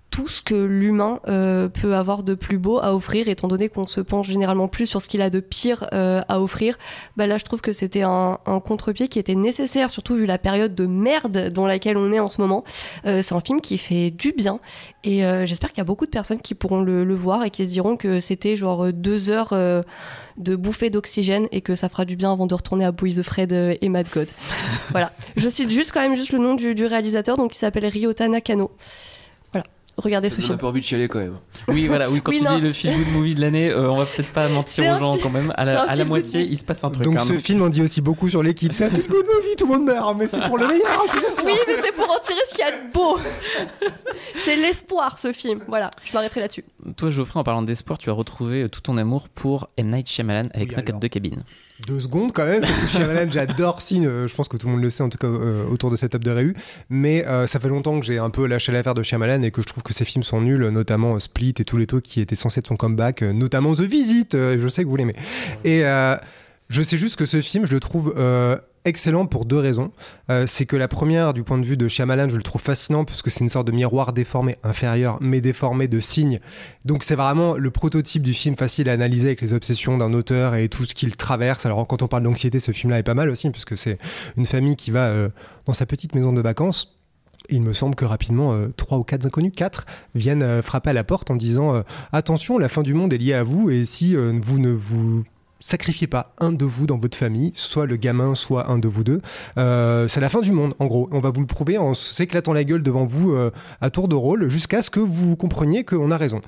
tout ce que l'humain euh, peut avoir de plus beau à offrir, étant donné qu'on se penche généralement plus sur ce qu'il a de pire euh, à offrir. Bah là, je trouve que c'était un, un contre-pied qui était nécessaire, surtout vu la période de merde dans laquelle on est en ce moment. Euh, c'est un film qui fait du bien et j'espère qu'il y a beaucoup de personnes qui pourront le, le, voir et qui se diront que c'était genre deux heures de bouffée d'oxygène et que ça fera du bien avant de retourner à Boise the Fred et Mad God. voilà. Je cite juste quand même juste le nom du, du réalisateur, donc il s'appelle Ryota Nakano. Regardez ce film. On a pas envie de chialer quand même. Oui, voilà, oui, quand tu dis le feel good movie de l'année, euh, on va peut-être pas mentir aux gens quand même. À la, à la moitié, il se passe un truc. Donc hein, ce film en dit aussi beaucoup sur l'équipe. C'est un feel good movie, tout le monde meurt, mais c'est pour le meilleur. oui, mais c'est pour en tirer ce qu'il y a de beau. c'est l'espoir ce film. Voilà, je m'arrêterai là-dessus. Toi, Geoffrey, en parlant d'espoir, tu as retrouvé tout ton amour pour M. Night Shyamalan avec oui, de cabine. Deux secondes quand même. Shyamalan, j'adore Signe. Euh, je pense que tout le monde le sait, en tout cas euh, autour de cette table de réu. Mais euh, ça fait longtemps que j'ai un peu lâché l'affaire de Shyamalan et que je trouve que ses films sont nuls, notamment Split et tous les trucs qui étaient censés être son comeback, notamment The Visit. je sais que vous l'aimez. Et je sais juste que ce film, je le trouve excellent pour deux raisons. Euh, c'est que la première, du point de vue de Shyamalan, je le trouve fascinant parce que c'est une sorte de miroir déformé inférieur, mais déformé de signes. Donc c'est vraiment le prototype du film facile à analyser avec les obsessions d'un auteur et tout ce qu'il traverse. Alors quand on parle d'anxiété, ce film-là est pas mal aussi puisque c'est une famille qui va euh, dans sa petite maison de vacances il me semble que rapidement, euh, trois ou quatre inconnus, quatre, viennent frapper à la porte en disant Attention, la fin du monde est liée à vous, et si vous ne vous sacrifiez pas un de vous dans votre famille, soit le gamin, soit un de vous deux. Euh, c'est la fin du monde, en gros. On va vous le prouver en s'éclatant la gueule devant vous euh, à tour de rôle, jusqu'à ce que vous compreniez qu'on a raison.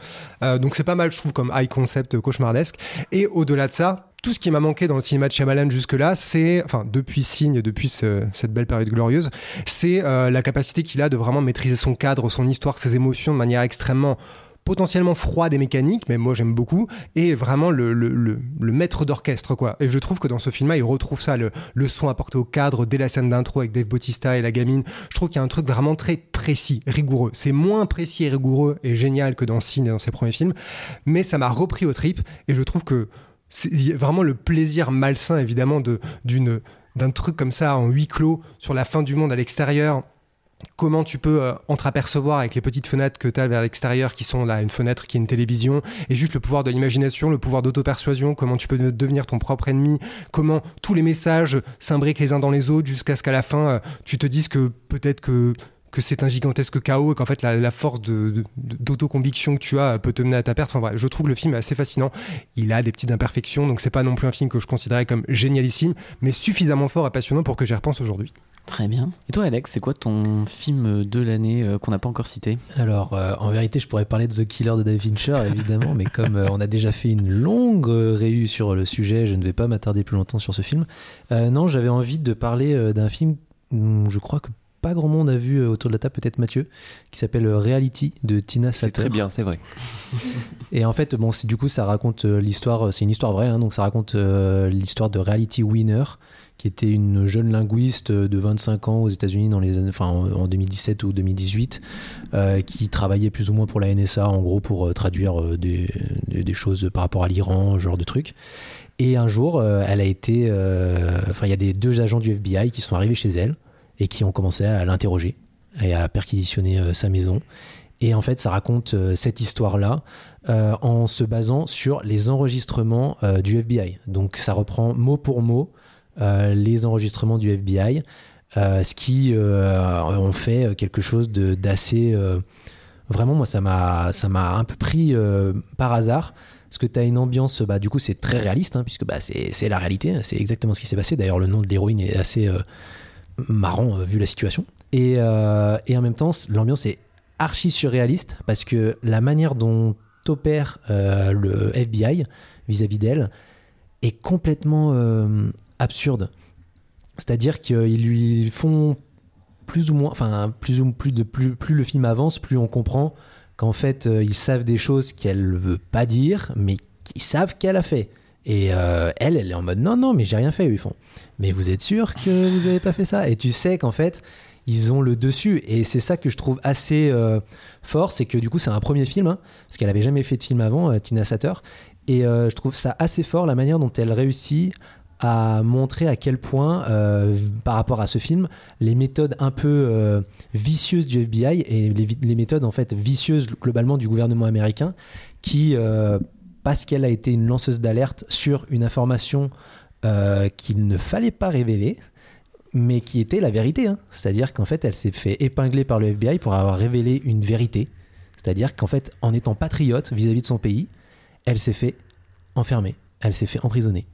Euh, donc c'est pas mal, je trouve, comme high concept cauchemardesque. Et au-delà de ça, tout ce qui m'a manqué dans le cinéma de Shyamalan jusque-là, c'est, enfin, depuis Signe, depuis cette belle période glorieuse, c'est la capacité qu'il a de vraiment maîtriser son cadre, son histoire, ses émotions de manière extrêmement potentiellement froide et mécanique, mais moi j'aime beaucoup, et vraiment le, maître d'orchestre, quoi. Et je trouve que dans ce film-là, il retrouve ça, le, son apporté au cadre dès la scène d'intro avec Dave Bautista et la gamine. Je trouve qu'il y a un truc vraiment très précis, rigoureux. C'est moins précis et rigoureux et génial que dans Cine et dans ses premiers films, mais ça m'a repris au trip, et je trouve que c'est vraiment le plaisir malsain, évidemment, de, d'une d'un truc comme ça en huis clos sur la fin du monde à l'extérieur comment tu peux euh, entreapercevoir avec les petites fenêtres que tu as vers l'extérieur qui sont là une fenêtre qui est une télévision et juste le pouvoir de l'imagination le pouvoir d'auto-persuasion comment tu peux devenir ton propre ennemi comment tous les messages s'imbriquent les uns dans les autres jusqu'à ce qu'à la fin euh, tu te dises que peut-être que c'est un gigantesque chaos et qu'en fait la, force d'autoconviction que tu as peut te mener à ta perte. Enfin je trouve le film assez fascinant. Il a des petites imperfections, donc c'est pas non plus un film que je considérais comme génialissime, mais suffisamment fort et passionnant pour que j'y repense aujourd'hui. Très bien. Et toi, Alex, c'est quoi ton film de l'année euh, qu'on n'a pas encore cité? Alors, euh, en vérité, je pourrais parler de The Killer de David Fincher, évidemment, mais comme euh, on a déjà fait une longue réu sur le sujet, je ne vais pas m'attarder plus longtemps sur ce film. non, j'avais envie de parler d'un film, je crois que pas grand monde a vu autour de la table, peut-être Mathieu, qui s'appelle Reality de Tina Satter. C'est très bien, c'est vrai. Et en fait, bon, du coup, ça raconte l'histoire, c'est une histoire vraie, hein, donc ça raconte l'histoire de Reality Winner, qui était une jeune linguiste de 25 ans aux États-Unis dans les enfin, en 2017 ou 2018, euh, qui travaillait plus ou moins pour la NSA en gros pour euh, traduire euh, des, des, choses par rapport à l'Iran, genre de trucs. Et un jour, elle a été, enfin, il y a des deux agents du FBI qui sont arrivés chez elle et qui ont commencé à l'interroger et à perquisitionner sa maison. Et en fait, ça raconte cette histoire-là en se basant sur les enregistrements du FBI. Donc ça reprend mot pour mot les enregistrements du FBI, euh, ce qui euh, ont fait quelque chose d'assez... vraiment, moi, ça m'a un peu pris par hasard parce que tu as une ambiance, bah, du coup, c'est très réaliste, hein, puisque bah, c'est la réalité, c'est exactement ce qui s'est passé. D'ailleurs, le nom de l'héroïne est assez marrant vu la situation. Et, et en même temps, l'ambiance est archi surréaliste, parce que la manière dont opère le FBI vis-à-vis d'elle est complètement absurde. C'est-à-dire qu'ils lui font plus ou moins, enfin plus ou plus de plus, plus le film avance, plus on comprend qu'en fait euh, ils savent des choses qu'elle veut pas dire, mais qu'ils savent qu'elle a fait. Et euh, elle, elle est en mode non, non, mais j'ai rien fait. Ils font, mais vous êtes sûr que vous avez pas fait ça? Et tu sais qu'en fait, ils ont le dessus. Et c'est ça que je trouve assez euh, fort, c'est que du coup, c'est un premier film, hein, parce qu'elle avait jamais fait de film avant, Tina Satter. Et je trouve ça assez fort la manière dont elle réussit à montrer à quel point, euh, par rapport à ce film, les méthodes un peu euh, vicieuses du FBI et les, méthodes en fait vicieuses globalement du gouvernement américain, qui, euh, parce qu'elle a été une lanceuse d'alerte sur une information qu'il ne fallait pas révéler, mais qui était la vérité. hein. C'est-à-dire qu'en fait, elle s'est fait épingler par le FBI pour avoir révélé une vérité. C'est-à-dire qu'en fait, en étant patriote vis-à-vis de son pays, elle s'est fait enfermer, elle s'est fait emprisonner.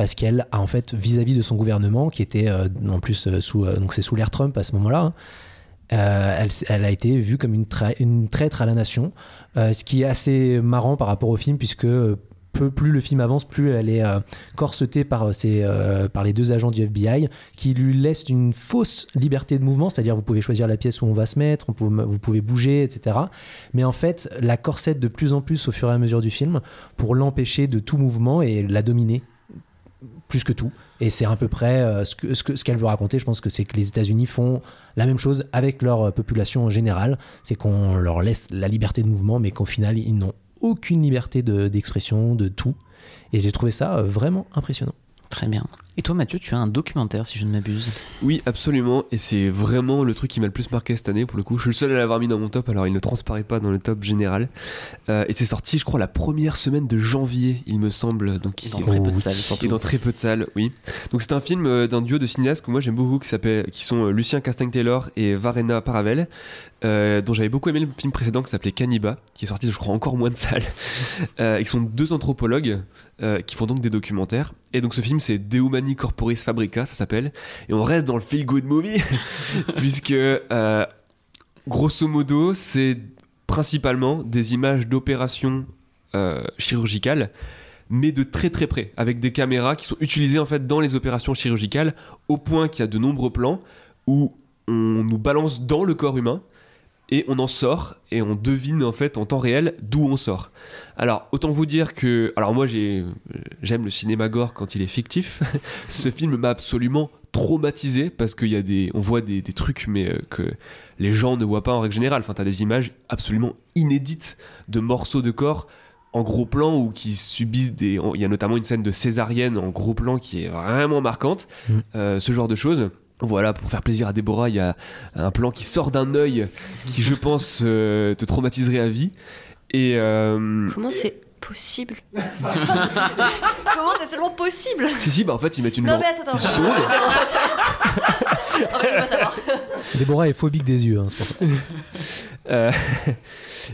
Parce qu'elle a en fait, vis-à-vis de son gouvernement, qui était euh, en plus euh, sous, euh, donc c'est sous l'ère Trump à ce moment-là, elle, a été vue comme une, tra- une traître à la nation. Ce qui est assez marrant par rapport au film, puisque peu, plus le film avance, plus elle est corsetée par, par les deux agents du FBI qui lui laissent une fausse liberté de mouvement, c'est-à-dire vous pouvez choisir la pièce où on va se mettre, vous pouvez bouger, etc. Mais en fait, la corsette de plus en plus au fur et à mesure du film pour l'empêcher de tout mouvement et la dominer plus que tout. Et c'est à peu près euh, ce que ce que- ce qu'elle veut raconter. Je pense que c'est que les États-Unis font la même chose avec leur euh, population en général. C'est qu'on leur laisse la liberté de mouvement, mais qu'au final, ils n'ont aucune liberté de- d'expression, de, tout. Et j'ai trouvé ça euh, vraiment impressionnant. Très bien. Et toi, Mathieu, tu as un documentaire, si je ne m'abuse. Oui, absolument. Et c'est vraiment le truc qui m'a le plus marqué cette année. Pour le coup, je suis le seul à l'avoir mis dans mon top, alors il ne transparaît pas dans le top général. Euh, et c'est sorti, je crois, la première semaine de janvier, il me semble. Donc, Et dans il- très peu de oui. salles, surtout. Et dans très peu de salles, oui. Donc c'est un film euh, d'un duo de cinéastes que moi j'aime beaucoup, qui, qui sont euh, Lucien Casting-Taylor et Varena Paravel, euh, dont j'avais beaucoup aimé le film précédent qui s'appelait Cannibal, qui est sorti je crois encore moins de salles, euh, et qui sont deux anthropologues euh, qui font donc des documentaires. Et donc ce film c'est De Humani Corporis Fabrica, ça s'appelle, et on reste dans le feel good movie, puisque grosso modo c'est principalement des images d'opérations chirurgicales mais de très très près, avec des caméras qui sont utilisées en fait dans les opérations chirurgicales, au point qu'il y a de nombreux plans où on nous balance dans le corps humain et on en sort et on devine en fait en temps réel d'où on sort. Alors autant vous dire que, alors moi j'ai, j'aime le cinéma gore quand il est fictif. Ce film m'a absolument traumatisé parce qu'il y a des, on voit des, des trucs mais euh, que les gens ne voient pas en règle générale. Enfin t'as des images absolument inédites de morceaux de corps en gros plan ou qui subissent des. Il y a notamment une scène de césarienne en gros plan qui est vraiment marquante. Mm. Euh, ce genre de choses. Voilà, pour faire plaisir à Déborah, il y a un plan qui sort d'un œil qui, je pense, euh, te traumatiserait à vie. Et euh, Comment c'est possible Comment c'est seulement possible si, si, bah en fait, ils mettent une Non mais attends, attends. Ils sauvent. En fait, je veux pas savoir. Déborah est phobique des yeux, hein, c'est pour ça. Euh,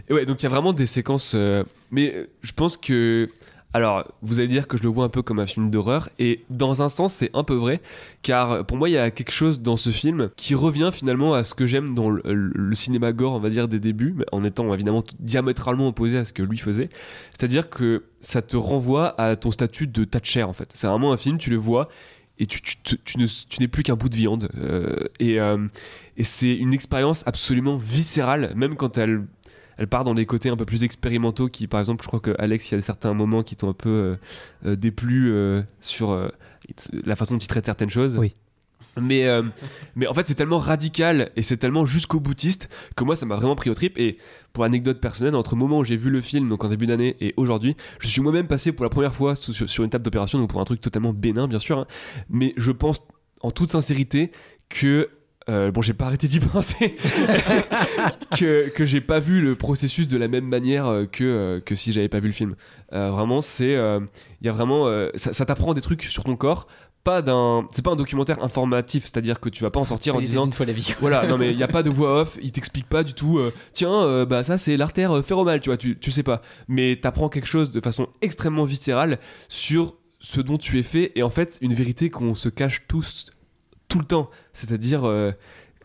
et ouais, donc il y a vraiment des séquences. euh, Mais euh, je pense que. Alors, vous allez dire que je le vois un peu comme un film d'horreur, et dans un sens, c'est un peu vrai, car pour moi, il y a quelque chose dans ce film qui revient finalement à ce que j'aime dans le, cinéma gore, on va dire, des débuts, en étant évidemment diamétralement opposé à ce que lui faisait. C'est-à-dire que ça te renvoie à ton statut de chair, en fait. C'est vraiment un film, tu le vois, et tu, n'es plus qu'un bout de viande. euh, euh, et c'est une expérience absolument viscérale, même quand elle, elle part dans des côtés un peu plus expérimentaux, qui par exemple, je crois que Alex, il y a certains moments qui t'ont un peu euh, euh, déplu euh, sur euh, la façon dont il traite certaines choses. Oui. Mais, mais en fait, c'est tellement radical et c'est tellement jusqu'au boutiste que moi, ça m'a vraiment pris au trip. Et pour anecdote personnelle, entre le moment où j'ai vu le film, donc en début d'année, et aujourd'hui, je suis moi-même passé pour la première fois sous- sur, sur une table d'opération, donc pour un truc totalement bénin, bien sûr. hein. mais je pense en toute sincérité que euh, bon, j'ai pas arrêté d'y penser. que, que j'ai pas vu le processus de la même manière euh, que, euh, que si j'avais pas vu le film. Euh, vraiment, c'est. Il y a vraiment. ça ça t'apprend des trucs sur ton corps. Pas d'un. C'est pas un documentaire informatif, c'est-à-dire que tu vas pas en sortir en disant. une fois la vie. Voilà, non mais il y a pas de voix off, il t'explique pas du tout. Tiens, bah ça c'est l'artère féromale, tu vois, tu, tu sais pas. Mais t'apprends quelque chose de façon extrêmement viscérale sur ce dont tu es fait et en fait une vérité qu'on se cache tous tout le temps. C'est-à-dire euh,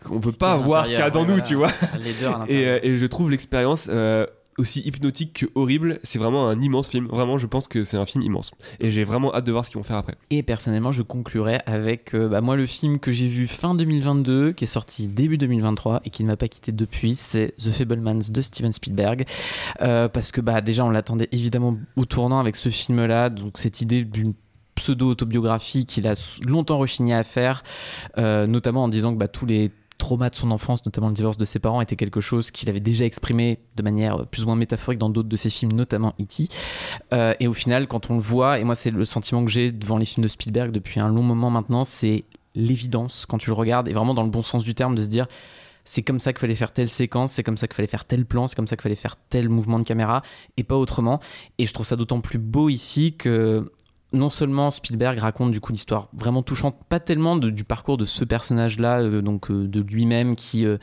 qu'on veut pas voir ce qu'il y a dans ouais, nous, voilà. tu vois. À Et, euh, et je trouve l'expérience euh, aussi hypnotique que horrible. C'est vraiment un immense film. Vraiment, je pense que c'est un film immense. Et j'ai vraiment hâte de voir ce qu'ils vont faire après. Et personnellement, je conclurai avec euh, bah, moi le film que j'ai vu fin 2022, qui est sorti début 2023 et qui ne m'a pas quitté depuis, c'est The Fablemans de Steven Spielberg. Euh, parce que bah, déjà, on l'attendait évidemment au tournant avec ce film-là. Donc cette idée d'une pseudo-autobiographie qu'il a longtemps rechigné à faire, euh, notamment en disant que bah, tous les traumas de son enfance, notamment le divorce de ses parents, était quelque chose qu'il avait déjà exprimé de manière plus ou moins métaphorique dans d'autres de ses films, notamment E.T. Euh, et au final, quand on le voit, et moi c'est le sentiment que j'ai devant les films de Spielberg depuis un long moment maintenant, c'est l'évidence quand tu le regardes, et vraiment dans le bon sens du terme, de se dire c'est comme ça qu'il fallait faire telle séquence, c'est comme ça qu'il fallait faire tel plan, c'est comme ça qu'il fallait faire tel mouvement de caméra, et pas autrement. Et je trouve ça d'autant plus beau ici que non seulement Spielberg raconte du coup l'histoire vraiment touchante, pas tellement du parcours de ce personnage-là, euh, donc euh, de lui-même qui euh,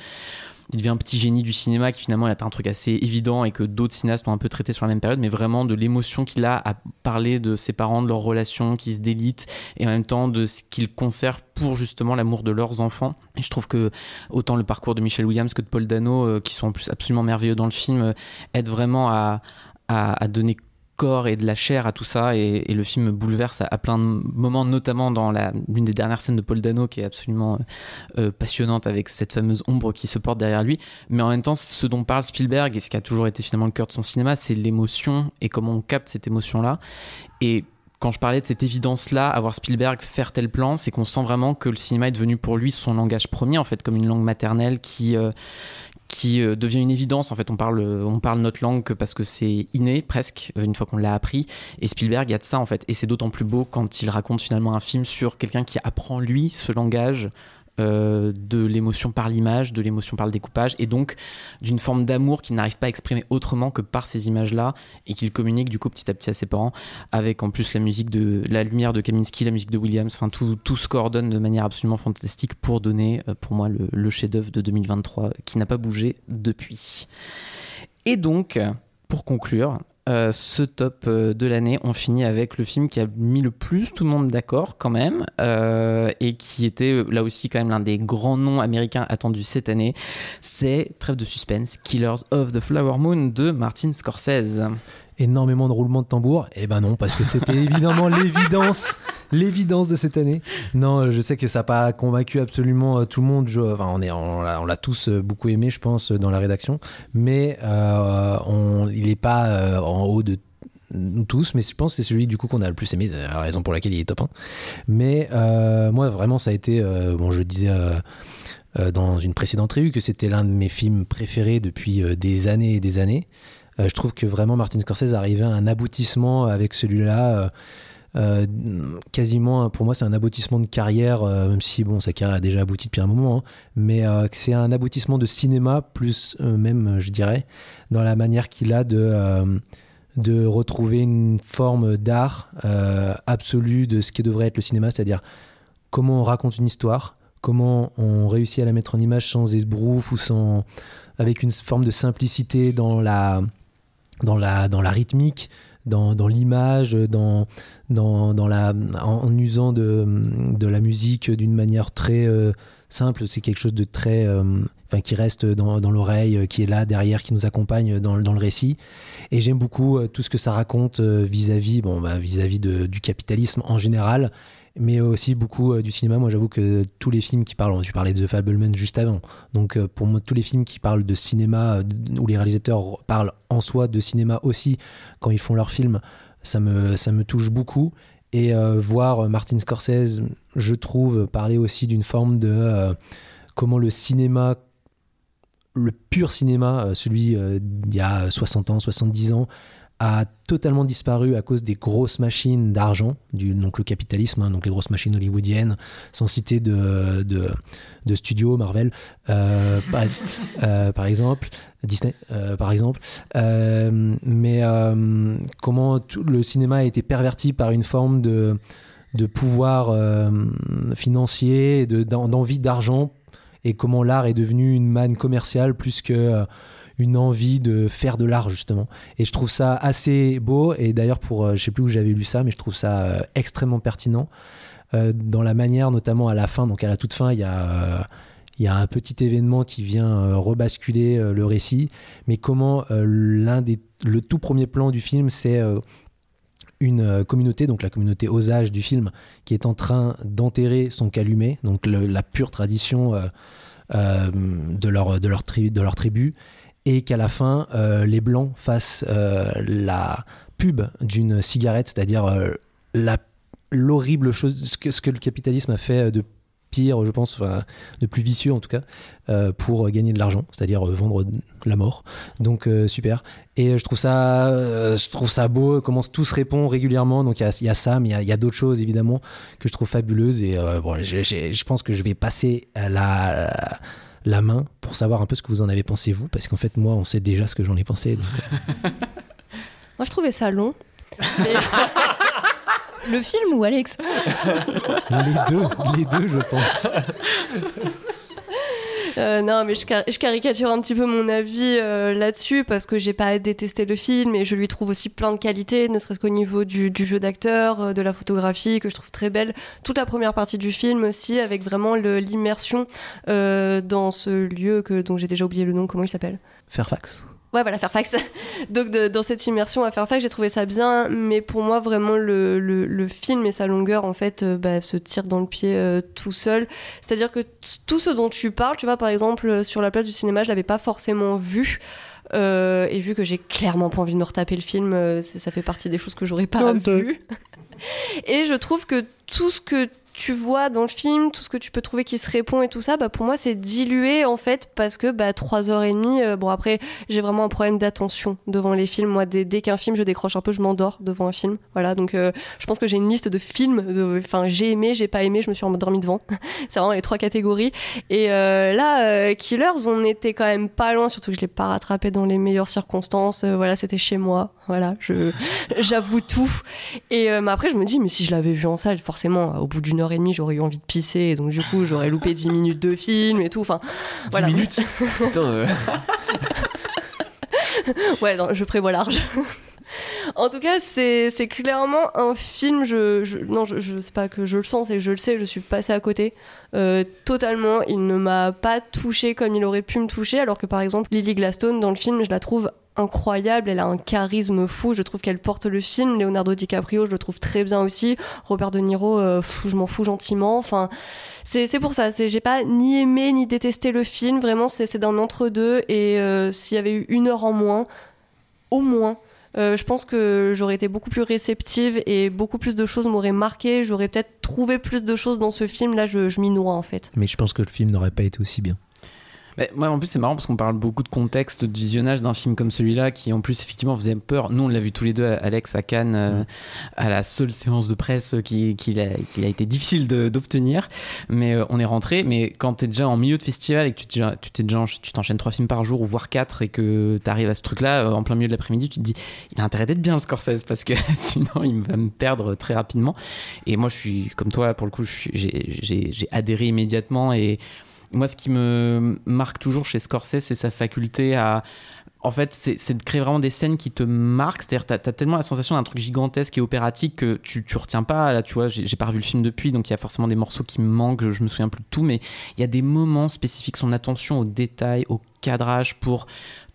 devient un petit génie du cinéma qui finalement est un truc assez évident et que d'autres cinéastes ont un peu traité sur la même période, mais vraiment de l'émotion qu'il a à parler de ses parents, de leur relation qui se délite et en même temps de ce qu'ils conservent pour justement l'amour de leurs enfants. Et je trouve que autant le parcours de Michel Williams que de Paul Dano, qui sont en plus absolument merveilleux dans le film, aident vraiment à, à donner corps et de la chair à tout ça et, le film bouleverse à, plein de moments notamment dans l'une des dernières scènes de Paul Dano qui est absolument euh, passionnante avec cette fameuse ombre qui se porte derrière lui. Mais en même temps ce dont parle Spielberg et ce qui a toujours été finalement le cœur de son cinéma c'est l'émotion et comment on capte cette émotion là et quand je parlais de cette évidence-là, avoir Spielberg faire tel plan, c'est qu'on sent vraiment que le cinéma est devenu pour lui son langage premier, en fait, comme une langue maternelle qui, euh, qui euh, devient une évidence. En fait, on parle, on parle notre langue que parce que c'est inné presque euh, une fois qu'on l'a appris. Et Spielberg, y a de ça en fait. Et c'est d'autant plus beau quand il raconte finalement un film sur quelqu'un qui apprend lui ce langage euh, de l'émotion par l'image, de l'émotion par le découpage, et donc d'une forme d'amour qu'il n'arrive pas à exprimer autrement que par ces images-là, et qu'il communique du coup petit à petit à ses parents, avec en plus la musique de la lumière de Kaminski, la musique de Williams, enfin tout, tout se coordonne de manière absolument fantastique pour donner euh, pour moi le, le chef-d'œuvre de 2023 qui n'a pas bougé depuis. Et donc, pour conclure, euh, ce top euh, de l'année, on finit avec le film qui a mis le plus tout le monde d'accord quand même, euh, et qui était là aussi quand même l'un des grands noms américains attendus cette année. C'est Trêve de suspense, Killers of the Flower Moon de Martin Scorsese énormément de roulements de tambour Eh ben non, parce que c'était évidemment l'évidence, l'évidence de cette année. Non, je sais que ça n'a pas convaincu absolument euh, tout le monde. enfin, on est, on l'a tous euh, beaucoup aimé, je pense, dans la rédaction, mais euh, on, il n'est pas en haut de nous tous, mais je pense que c'est celui du coup qu'on a le plus aimé, c'est la raison pour laquelle il est top 1. Mais moi, vraiment, ça a été, bon, je le disais dans une précédente revue, que c'était l'un de mes films préférés depuis des années et des années. Euh, je trouve que vraiment Martin Scorsese arrivait à un aboutissement avec celui-là. Euh, euh, quasiment pour moi c'est un aboutissement de carrière même si bon sa carrière a déjà abouti depuis un moment hein, mais c'est un aboutissement de cinéma plus même je dirais dans la manière qu'il a de de retrouver une forme d'art absolu de ce qui devrait être le cinéma c'est-à-dire comment on raconte une histoire comment on réussit à la mettre en image sans esbrouf ou sans avec une forme de simplicité dans la dans la, dans la rythmique, dans, dans l'image, dans, dans, dans, la, en, usant de, de, la musique d'une manière très euh, simple. C'est quelque chose de très. Euh, enfin, qui reste dans, dans l'oreille, euh, qui est là derrière, qui nous accompagne dans, le récit. Et j'aime beaucoup tout ce que ça raconte vis-à-vis bon, bah, vis -vis du capitalisme en général mais aussi beaucoup euh, du cinéma. Moi, j'avoue que tous les films qui parlent, tu parlais de The Fableman juste avant, donc euh, pour moi, tous les films qui parlent de cinéma, euh, où les réalisateurs parlent en soi de cinéma aussi quand ils font leurs films, ça me, ça me touche beaucoup. Et voir Martin Scorsese, je trouve, parler aussi d'une forme de comment le cinéma le pur cinéma, celui d'il y a 60 ans, 70 ans, a totalement disparu à cause des grosses machines d'argent, donc le capitalisme, hein, donc les grosses machines hollywoodiennes, sans citer de, de, studios, Marvel, euh, euh, par, exemple, Disney, euh, par exemple. mais comment tout le cinéma a été perverti par une forme de, de pouvoir financier, d'envie d'argent, et comment l'art est devenu une manne commerciale plus que une envie de faire de l'art justement. Et je trouve ça assez beau. Et d'ailleurs, pour, euh, je sais plus où j'avais lu ça, mais je trouve ça euh, extrêmement pertinent euh, dans la manière, notamment à la fin. Donc à la toute fin, il y a il y a un petit événement qui vient rebasculer le récit, mais comment l'un des le tout premier plan du film, c'est une communauté, donc la communauté Osage du film, qui est en train d'enterrer son calumet, donc la pure tradition de, leur, de, leur de leur tribu, et qu'à la fin, les Blancs fassent la pub d'une cigarette, c'est-à-dire l'horrible chose, ce que, le capitalisme a fait de pire, je pense, de plus vicieux en tout cas, euh, pour gagner de l'argent, c'est-à-dire euh, vendre la mort. Donc euh, super. Et je trouve ça, je trouve ça beau, comment tout se répond régulièrement. Donc il y, a ça, mais il y a, d'autres choses évidemment que je trouve fabuleuses. Et bon, je pense que je vais passer la, la main pour savoir un peu ce que vous en avez pensé vous, parce qu'en fait moi, on sait déjà ce que j'en ai pensé. moi, je trouvais ça long. Le film ou Alex? Les deux, les deux, je pense. Euh, non, mais je, caricature un petit peu mon avis euh, là-dessus parce que j'ai pas détesté le film et je lui trouve aussi plein de qualités, ne serait-ce qu'au niveau du, jeu d'acteur, euh, de la photographie que je trouve très belle. Toute la première partie du film aussi, avec vraiment l'immersion dans ce lieu que dont j'ai déjà oublié le nom. Comment il s'appelle? Fairfax. Ouais, voilà, Fairfax. Donc, dans cette immersion à Fairfax, j'ai trouvé ça bien, mais pour moi, vraiment, le, le, film et sa longueur, en fait, euh, bah, se tirent dans le pied euh, tout seul. C'est-à-dire que tout ce dont tu parles, tu vois, par exemple, euh, sur la place du cinéma, je l'avais pas forcément vu. et vu que j'ai clairement pas envie de me retaper le film, ça fait partie des choses que j'aurais pas vues. et je trouve que tout ce que tu vois dans le film, tout ce que tu peux trouver qui se répond et tout ça, bah pour moi c'est dilué en fait parce que bah 3h30, euh, bon après j'ai vraiment un problème d'attention devant les films. Moi dès, qu'un film je décroche un peu, je m'endors devant un film. Voilà donc euh, je pense que j'ai une liste de films, enfin j'ai aimé, j'ai pas aimé, je me suis endormie devant. c'est vraiment les trois catégories. Et euh, là, Killers, on était quand même pas loin, surtout que je l'ai pas rattrapé dans les meilleures circonstances. voilà, c'était chez moi. Voilà, j'avoue tout. Et mais après je me dis mais si je l'avais vu en salle, forcément au bout d'une heure et demie, j'aurais eu envie de pisser, et donc du coup, j'aurais loupé 10 minutes de film et tout. Enfin, 10 voilà. minutes euh. Ouais, non, je prévois large. en tout cas, c'est clairement un film. Je, je non, je, je sais pas que je le sens, et je le sais, je suis passée à côté euh, totalement. Il ne m'a pas touché comme il aurait pu me toucher, alors que par exemple, Lily Gladstone dans le film, je la trouve incroyable, elle a un charisme fou, je trouve qu'elle porte le film. Leonardo DiCaprio, je le trouve très bien aussi. Robert De Niro, euh, je m'en fous gentiment. Enfin, c'est pour ça. J'ai pas ni aimé ni détesté le film. Vraiment, c'est d'un entre-deux. Et euh, s'il y avait eu une heure en moins, au moins, euh, je pense que j'aurais été beaucoup plus réceptive et beaucoup plus de choses m'auraient marqué. J'aurais peut-être trouvé plus de choses dans ce film. Là, je, je m'y noie en fait. Mais je pense que le film n'aurait pas été aussi bien. Moi, en plus, c'est marrant parce qu'on parle beaucoup de contexte de visionnage d'un film comme celui-là qui, en plus, effectivement, faisait peur. Nous, on l'a vu tous les deux, Alex, à Cannes, euh, à la seule séance de presse qui, qui, a, qui a, été difficile d'obtenir. Mais euh, on est rentré. Mais quand tu es déjà en milieu de festival et que tu t'es déjà, tu t'enchaînes trois films par jour ou voire quatre et que tu arrives à ce truc-là euh, en plein milieu de l'après-midi, tu te dis, il a intérêt d'être bien, Scorsese, parce que sinon, il va me perdre très rapidement. Et moi, je suis, comme toi, pour le coup, j'ai adhéré immédiatement et moi, ce qui me marque toujours chez Scorsese, c'est sa faculté à. En fait, c'est de créer vraiment des scènes qui te marquent. C'est-à-dire, t'as as tellement la sensation d'un truc gigantesque et opératique que tu, tu retiens pas. Là, tu vois, j'ai pas revu le film depuis, donc il y a forcément des morceaux qui me manquent. Je me souviens plus de tout, mais il y a des moments spécifiques. Son attention aux détails, au cadrage pour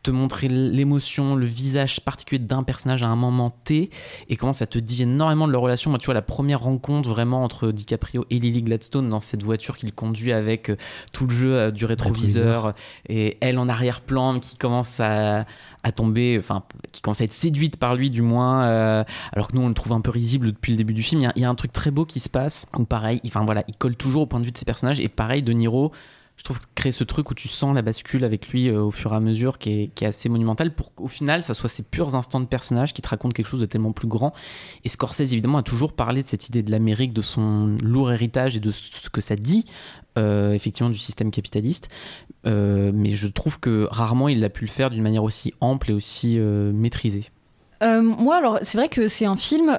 te montrer l'émotion, le visage particulier d'un personnage à un moment T, et comment ça te dit énormément de leur relation. Moi, tu vois, la première rencontre vraiment entre DiCaprio et Lily Gladstone dans cette voiture qu'il conduit avec euh, tout le jeu euh, du rétroviseur, et elle en arrière-plan qui commence à, tomber, enfin, qui commence à être séduite par lui, du moins, euh, alors que nous, on le trouve un peu risible depuis le début du film. Il y, a, un truc très beau qui se passe, où pareil, enfin voilà, il colle toujours au point de vue de ses personnages, et pareil, De Niro je trouve créer ce truc où tu sens la bascule avec lui euh, au fur et à mesure qui est, qui est assez monumental pour qu'au final ça soit ces purs instants de personnage qui te racontent quelque chose de tellement plus grand. Et Scorsese évidemment a toujours parlé de cette idée de l'Amérique de son lourd héritage et de ce que ça dit euh, effectivement du système capitaliste. Euh, mais je trouve que rarement il a pu le faire d'une manière aussi ample et aussi maîtrisée. Moi, alors, c'est vrai que c'est un film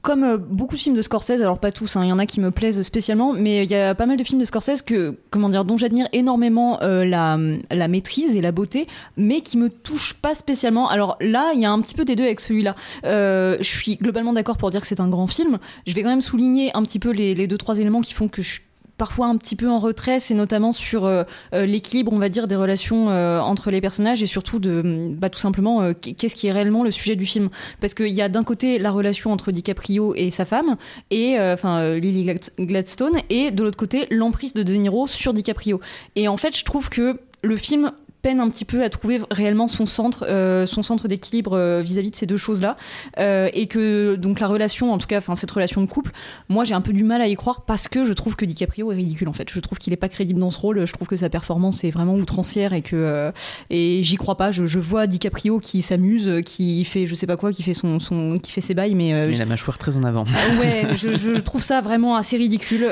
comme euh, beaucoup de films de Scorsese, alors pas tous, hein, il y en a qui me plaisent spécialement, mais il y a pas mal de films de Scorsese que, comment dire, dont j'admire énormément euh, la, maîtrise et la beauté, mais qui me touchent pas spécialement. Alors là, il y a un petit peu des deux avec celui-là. Euh, je suis globalement d'accord pour dire que c'est un grand film. Je vais quand même souligner un petit peu les, les deux trois éléments qui font que je suis parfois un petit peu en retrait, c'est notamment sur euh, euh, l'équilibre, on va dire, des relations euh, entre les personnages et surtout de, bah, tout simplement, qu'est-ce qui est réellement le sujet du film. Parce qu'il y a d'un côté la relation entre DiCaprio et sa femme, et enfin Lily Glad- Gladstone, et de l'autre côté l'emprise de De Niro sur DiCaprio. Et en fait, je trouve que le film peine un petit peu à trouver réellement son centre, euh, son centre d'équilibre euh, vis-à-vis de ces deux choses-là, Euh, et que donc la relation, en tout cas, enfin cette relation de couple, moi j'ai un peu du mal à y croire parce que je trouve que DiCaprio est ridicule en fait. Je trouve qu'il est pas crédible dans ce rôle. Je trouve que sa performance est vraiment outrancière et que euh, et j'y crois pas. Je, je vois DiCaprio qui s'amuse, qui fait je sais pas quoi, qui fait son, son qui fait ses bails, mais met la mâchoire très en avant. ah ouais, je, je trouve ça vraiment assez ridicule.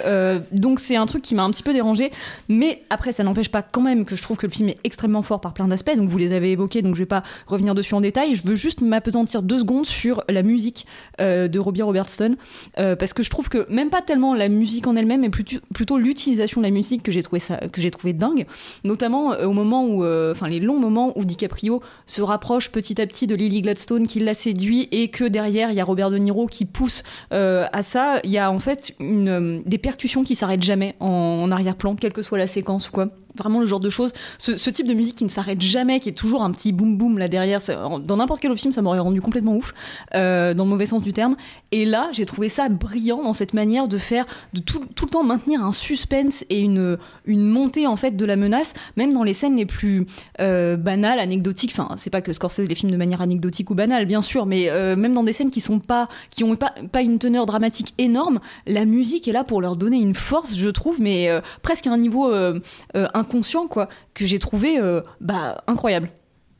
Donc c'est un truc qui m'a un petit peu dérangé. Mais après, ça n'empêche pas quand même que je trouve que le film est extrêmement fort par plein d'aspects. Donc vous les avez évoqués, donc je vais pas revenir dessus en détail. Je veux juste m'apesantir deux secondes sur la musique euh, de Robbie Robertson. Euh, parce que je trouve que même pas tellement la musique en elle-même, mais plutôt, l'utilisation de la musique que j'ai trouvé, que j'ai trouvé dingue. Notamment euh, au moment où, enfin les longs moments où DiCaprio se rapproche petit à petit de Lily Gladstone, qui l'a séduit, et que derrière il y a Robert De Niro qui pousse à ça. Il y a en fait des percussions qui s'arrêtent jamais en, en arrière-plan, quelle que soit la séquence ou quoi. Vraiment le genre de choses, ce, type de musique qui ne s'arrête jamais, qui est toujours un petit boum boum là derrière. dans n'importe quel autre film, ça m'aurait rendu complètement ouf, euh, dans le mauvais sens du terme. Et là, j'ai trouvé ça brillant dans cette manière de faire, de tout, tout le temps maintenir un suspense et une, une montée en fait de la menace, même dans les scènes les plus euh, banales, anecdotiques. Enfin, c'est pas que Scorsese les filme de manière anecdotique ou banale, bien sûr, mais euh, même dans des scènes qui sont pas, qui ont pas, pas une teneur dramatique énorme, la musique est là pour leur donner une force, je trouve, mais presque à un niveau inconscient, quoi, que j'ai trouvé euh, bah, incroyable.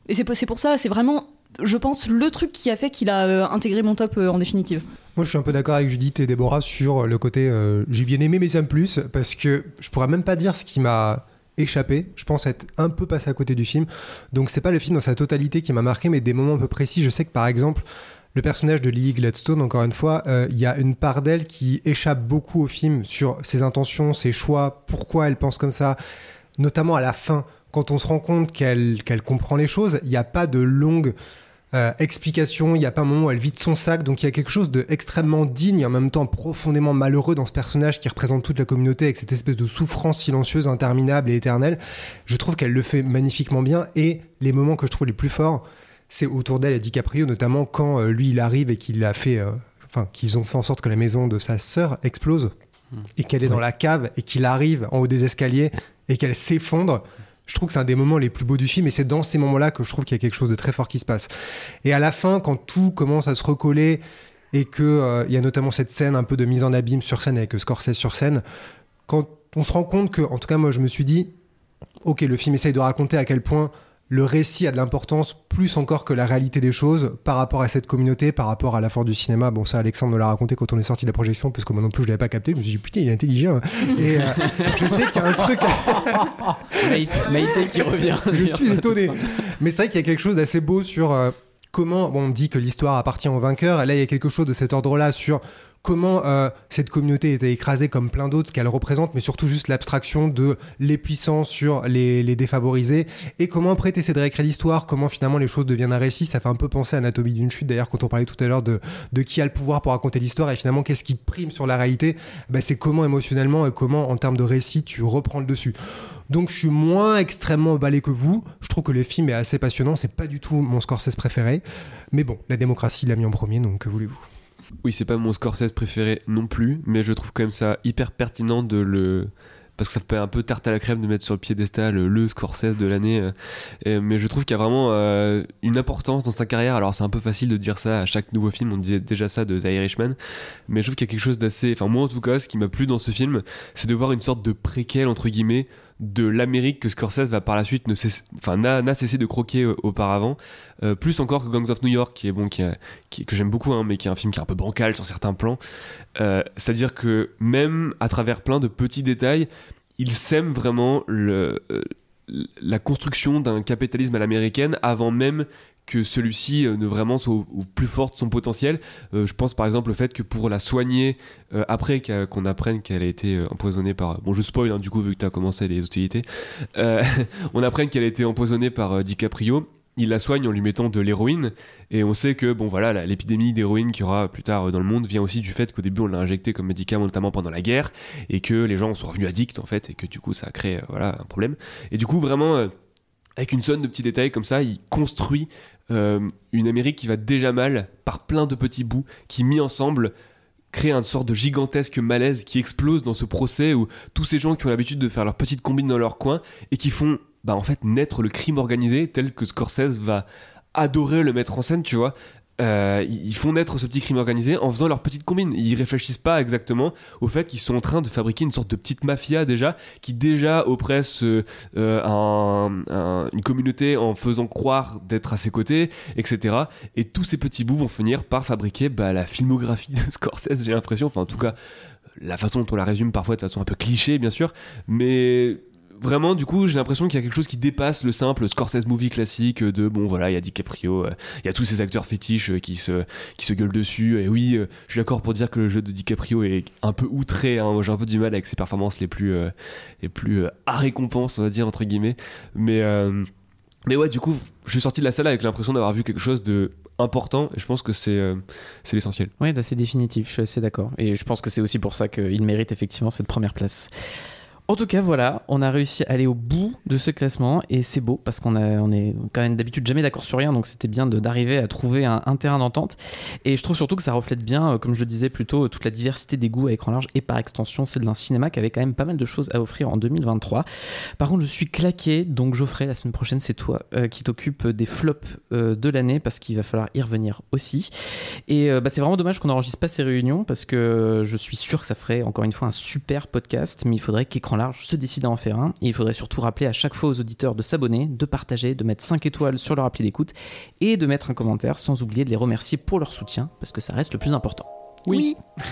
Et c'est pour ça, c'est vraiment, je pense, le truc qui a fait qu'il a euh, intégré mon top euh, en définitive. Moi, je suis un peu d'accord avec Judith et Déborah sur le côté j'ai bien aimé, mais ça plus, parce que je pourrais même pas dire ce qui m'a échappé. Je pense être un peu passé à côté du film. Donc, c'est pas le film dans sa totalité qui m'a marqué, mais des moments un peu précis. Je sais que par exemple, le personnage de Lily Gladstone, encore une fois, il y a une part d'elle qui échappe beaucoup au film sur ses intentions, ses choix, pourquoi elle pense comme ça, notamment à la fin. Quand on se rend compte qu'elle comprend les choses, il n'y a pas de longue euh, explication, il n'y a pas un moment où elle vide son sac, donc il y a quelque chose d'extrêmement digne et en même temps profondément malheureux dans ce personnage qui représente toute la communauté avec cette espèce de souffrance silencieuse, interminable et éternelle. Je trouve qu'elle le fait magnifiquement bien et les moments que je trouve les plus forts, c'est autour d'elle et DiCaprio, notamment quand euh, lui il arrive et qu'il a fait, euh, enfin qu'ils ont fait en sorte que la maison de sa sœur explose et qu'elle est dans la cave et qu'il arrive en haut des escaliers et qu'elle s'effondre. Je trouve que c'est un des moments les plus beaux du film et c'est dans ces moments-là que je trouve qu'il y a quelque chose de très fort qui se passe. Et à la fin, quand tout commence à se recoller et que euh, y a notamment cette scène un peu de mise en abîme sur scène avec Scorsese sur scène, quand on se rend compte que, en tout cas moi je me suis dit, ok, le film essaye de raconter à quel point le récit a de l'importance plus encore que la réalité des choses par rapport à cette communauté, par rapport à la force du cinéma. Bon, ça, Alexandre me l'a raconté quand on est sorti de la projection, parce que moi non plus, je l'avais pas capté. Je me suis dit, putain, il est intelligent. Et euh, je sais qu'il y a un truc. Maïté, qui revient. je suis étonné. Mais c'est vrai qu'il y a quelque chose d'assez beau sur euh, comment. Bon, on dit que l'histoire appartient au vainqueur. Et là, il y a quelque chose de cet ordre-là sur comment euh, cette communauté était écrasée comme plein d'autres, ce qu'elle représente, mais surtout juste l'abstraction de les puissants sur les, défavorisés, et comment après t'essaies de réécrire l'histoire, comment finalement les choses deviennent un récit, ça fait un peu penser à Anatomie d'une chute, d'ailleurs quand on parlait tout à l'heure de, qui a le pouvoir pour raconter l'histoire, et finalement qu'est-ce qui prime sur la réalité, bah, c'est comment émotionnellement et comment en termes de récit tu reprends le dessus. Donc je suis moins extrêmement emballé que vous, je trouve que le film est assez passionnant, c'est pas du tout mon Scorsese préféré, mais bon, la démocratie l'a mis en premier, donc que voulez-vous? Oui, c'est pas mon Scorsese préféré non plus, mais je trouve quand même ça hyper pertinent de le. Parce que ça fait un peu tarte à la crème de mettre sur le piédestal le Scorsese de l'année. euh, mais je trouve qu'il y a vraiment euh, une importance dans sa carrière. Alors c'est un peu facile de dire ça à chaque nouveau film, on disait déjà ça de The Irishman. Mais je trouve qu'il y a quelque chose d'assez. Enfin, moi en tout cas, ce qui m'a plu dans ce film, c'est de voir une sorte de préquel, entre guillemets, de l'Amérique que Scorsese va par la suite ne cesse- enfin, n'a cessé de croquer euh, auparavant. Euh, plus encore que Gangs of New York, qui est bon, qui, que j'aime beaucoup, hein, mais qui est un film qui est un peu bancal sur certains plans. Euh, C'est-à-dire que même à travers plein de petits détails, il sème vraiment le, la construction d'un capitalisme à l'américaine avant même que celui-ci euh, ne vraiment soit au, au plus fort de son potentiel. Euh, je pense par exemple au fait que pour la soigner, euh, après qu'on apprenne qu'elle a été empoisonnée par... Bon je spoil hein, du coup vu que tu as commencé les hostilités. Euh, on apprenne qu'elle a été empoisonnée par DiCaprio. il la soigne en lui mettant de l'héroïne. Et on sait que bon voilà, l'épidémie d'héroïne qu'il y aura plus tard dans le monde vient aussi du fait qu'au début on l'a injecté comme médicament notamment pendant la guerre et que les gens sont revenus addicts en fait et que du coup ça a créé voilà un problème. Et du coup vraiment avec une sonne de petits détails comme ça, il construit euh, une Amérique qui va déjà mal par plein de petits bouts qui mis ensemble créent une sorte de gigantesque malaise qui explose dans ce procès où tous ces gens qui ont l'habitude de faire leur petite combine dans leur coin et qui font bah en fait naître le crime organisé tel que Scorsese va adorer le mettre en scène tu vois Euh, ils font naître ce petit crime organisé en faisant leur petite combine. Ils réfléchissent pas exactement au fait qu'ils sont en train de fabriquer une sorte de petite mafia déjà qui déjà oppresse euh, euh, un- un- une communauté en faisant croire d'être à ses côtés etc et tous ces petits bouts vont finir par fabriquer bah, la filmographie de Scorsese j'ai l'impression. Enfin en tout cas la façon dont on la résume parfois de façon un peu cliché bien sûr. Mais vraiment du coup j'ai l'impression qu'il y a quelque chose qui dépasse le simple Scorsese movie classique de bon voilà il y a DiCaprio euh, il y a tous ces acteurs fétiches euh, qui se qui se gueulent dessus et oui euh, je suis d'accord pour dire que le jeu de DiCaprio est un peu outré hein. J'ai un peu du mal avec ses performances les plus les plus à récompense on va dire entre guillemets mais mais ouais du coup je suis sorti de la salle avec l'impression d'avoir vu quelque chose de important et je pense que c'est c'est l'essentiel Oui, d'assez définitif, je suis assez d'accord. Et je pense que c'est aussi pour ça qu'il mérite effectivement cette première place. En tout cas, voilà, on a réussi à aller au bout de ce classement et c'est beau parce qu'on est quand même d'habitude jamais d'accord sur rien, donc c'était bien d'arriver à trouver un, terrain d'entente. Et je trouve surtout que ça reflète bien, euh, comme je le disais plus tôt, toute la diversité des goûts à écran large et par extension celle d'un cinéma qui avait quand même pas mal de choses à offrir en 2023. Par contre, je suis claqué, donc Geoffrey, la semaine prochaine, c'est toi euh, qui t'occupe des flops euh, de l'année parce qu'il va falloir y revenir aussi. Et bah, c'est vraiment dommage qu'on n'enregistre pas ces réunions parce que je suis sûr que ça ferait encore une fois un super podcast, mais il faudrait qu'Écran Large se décide à en faire un. Et il faudrait surtout rappeler à chaque fois aux auditeurs de s'abonner, de partager, de mettre 5 étoiles sur leur appli d'écoute et de mettre un commentaire sans oublier de les remercier pour leur soutien parce que ça reste le plus important. Oui.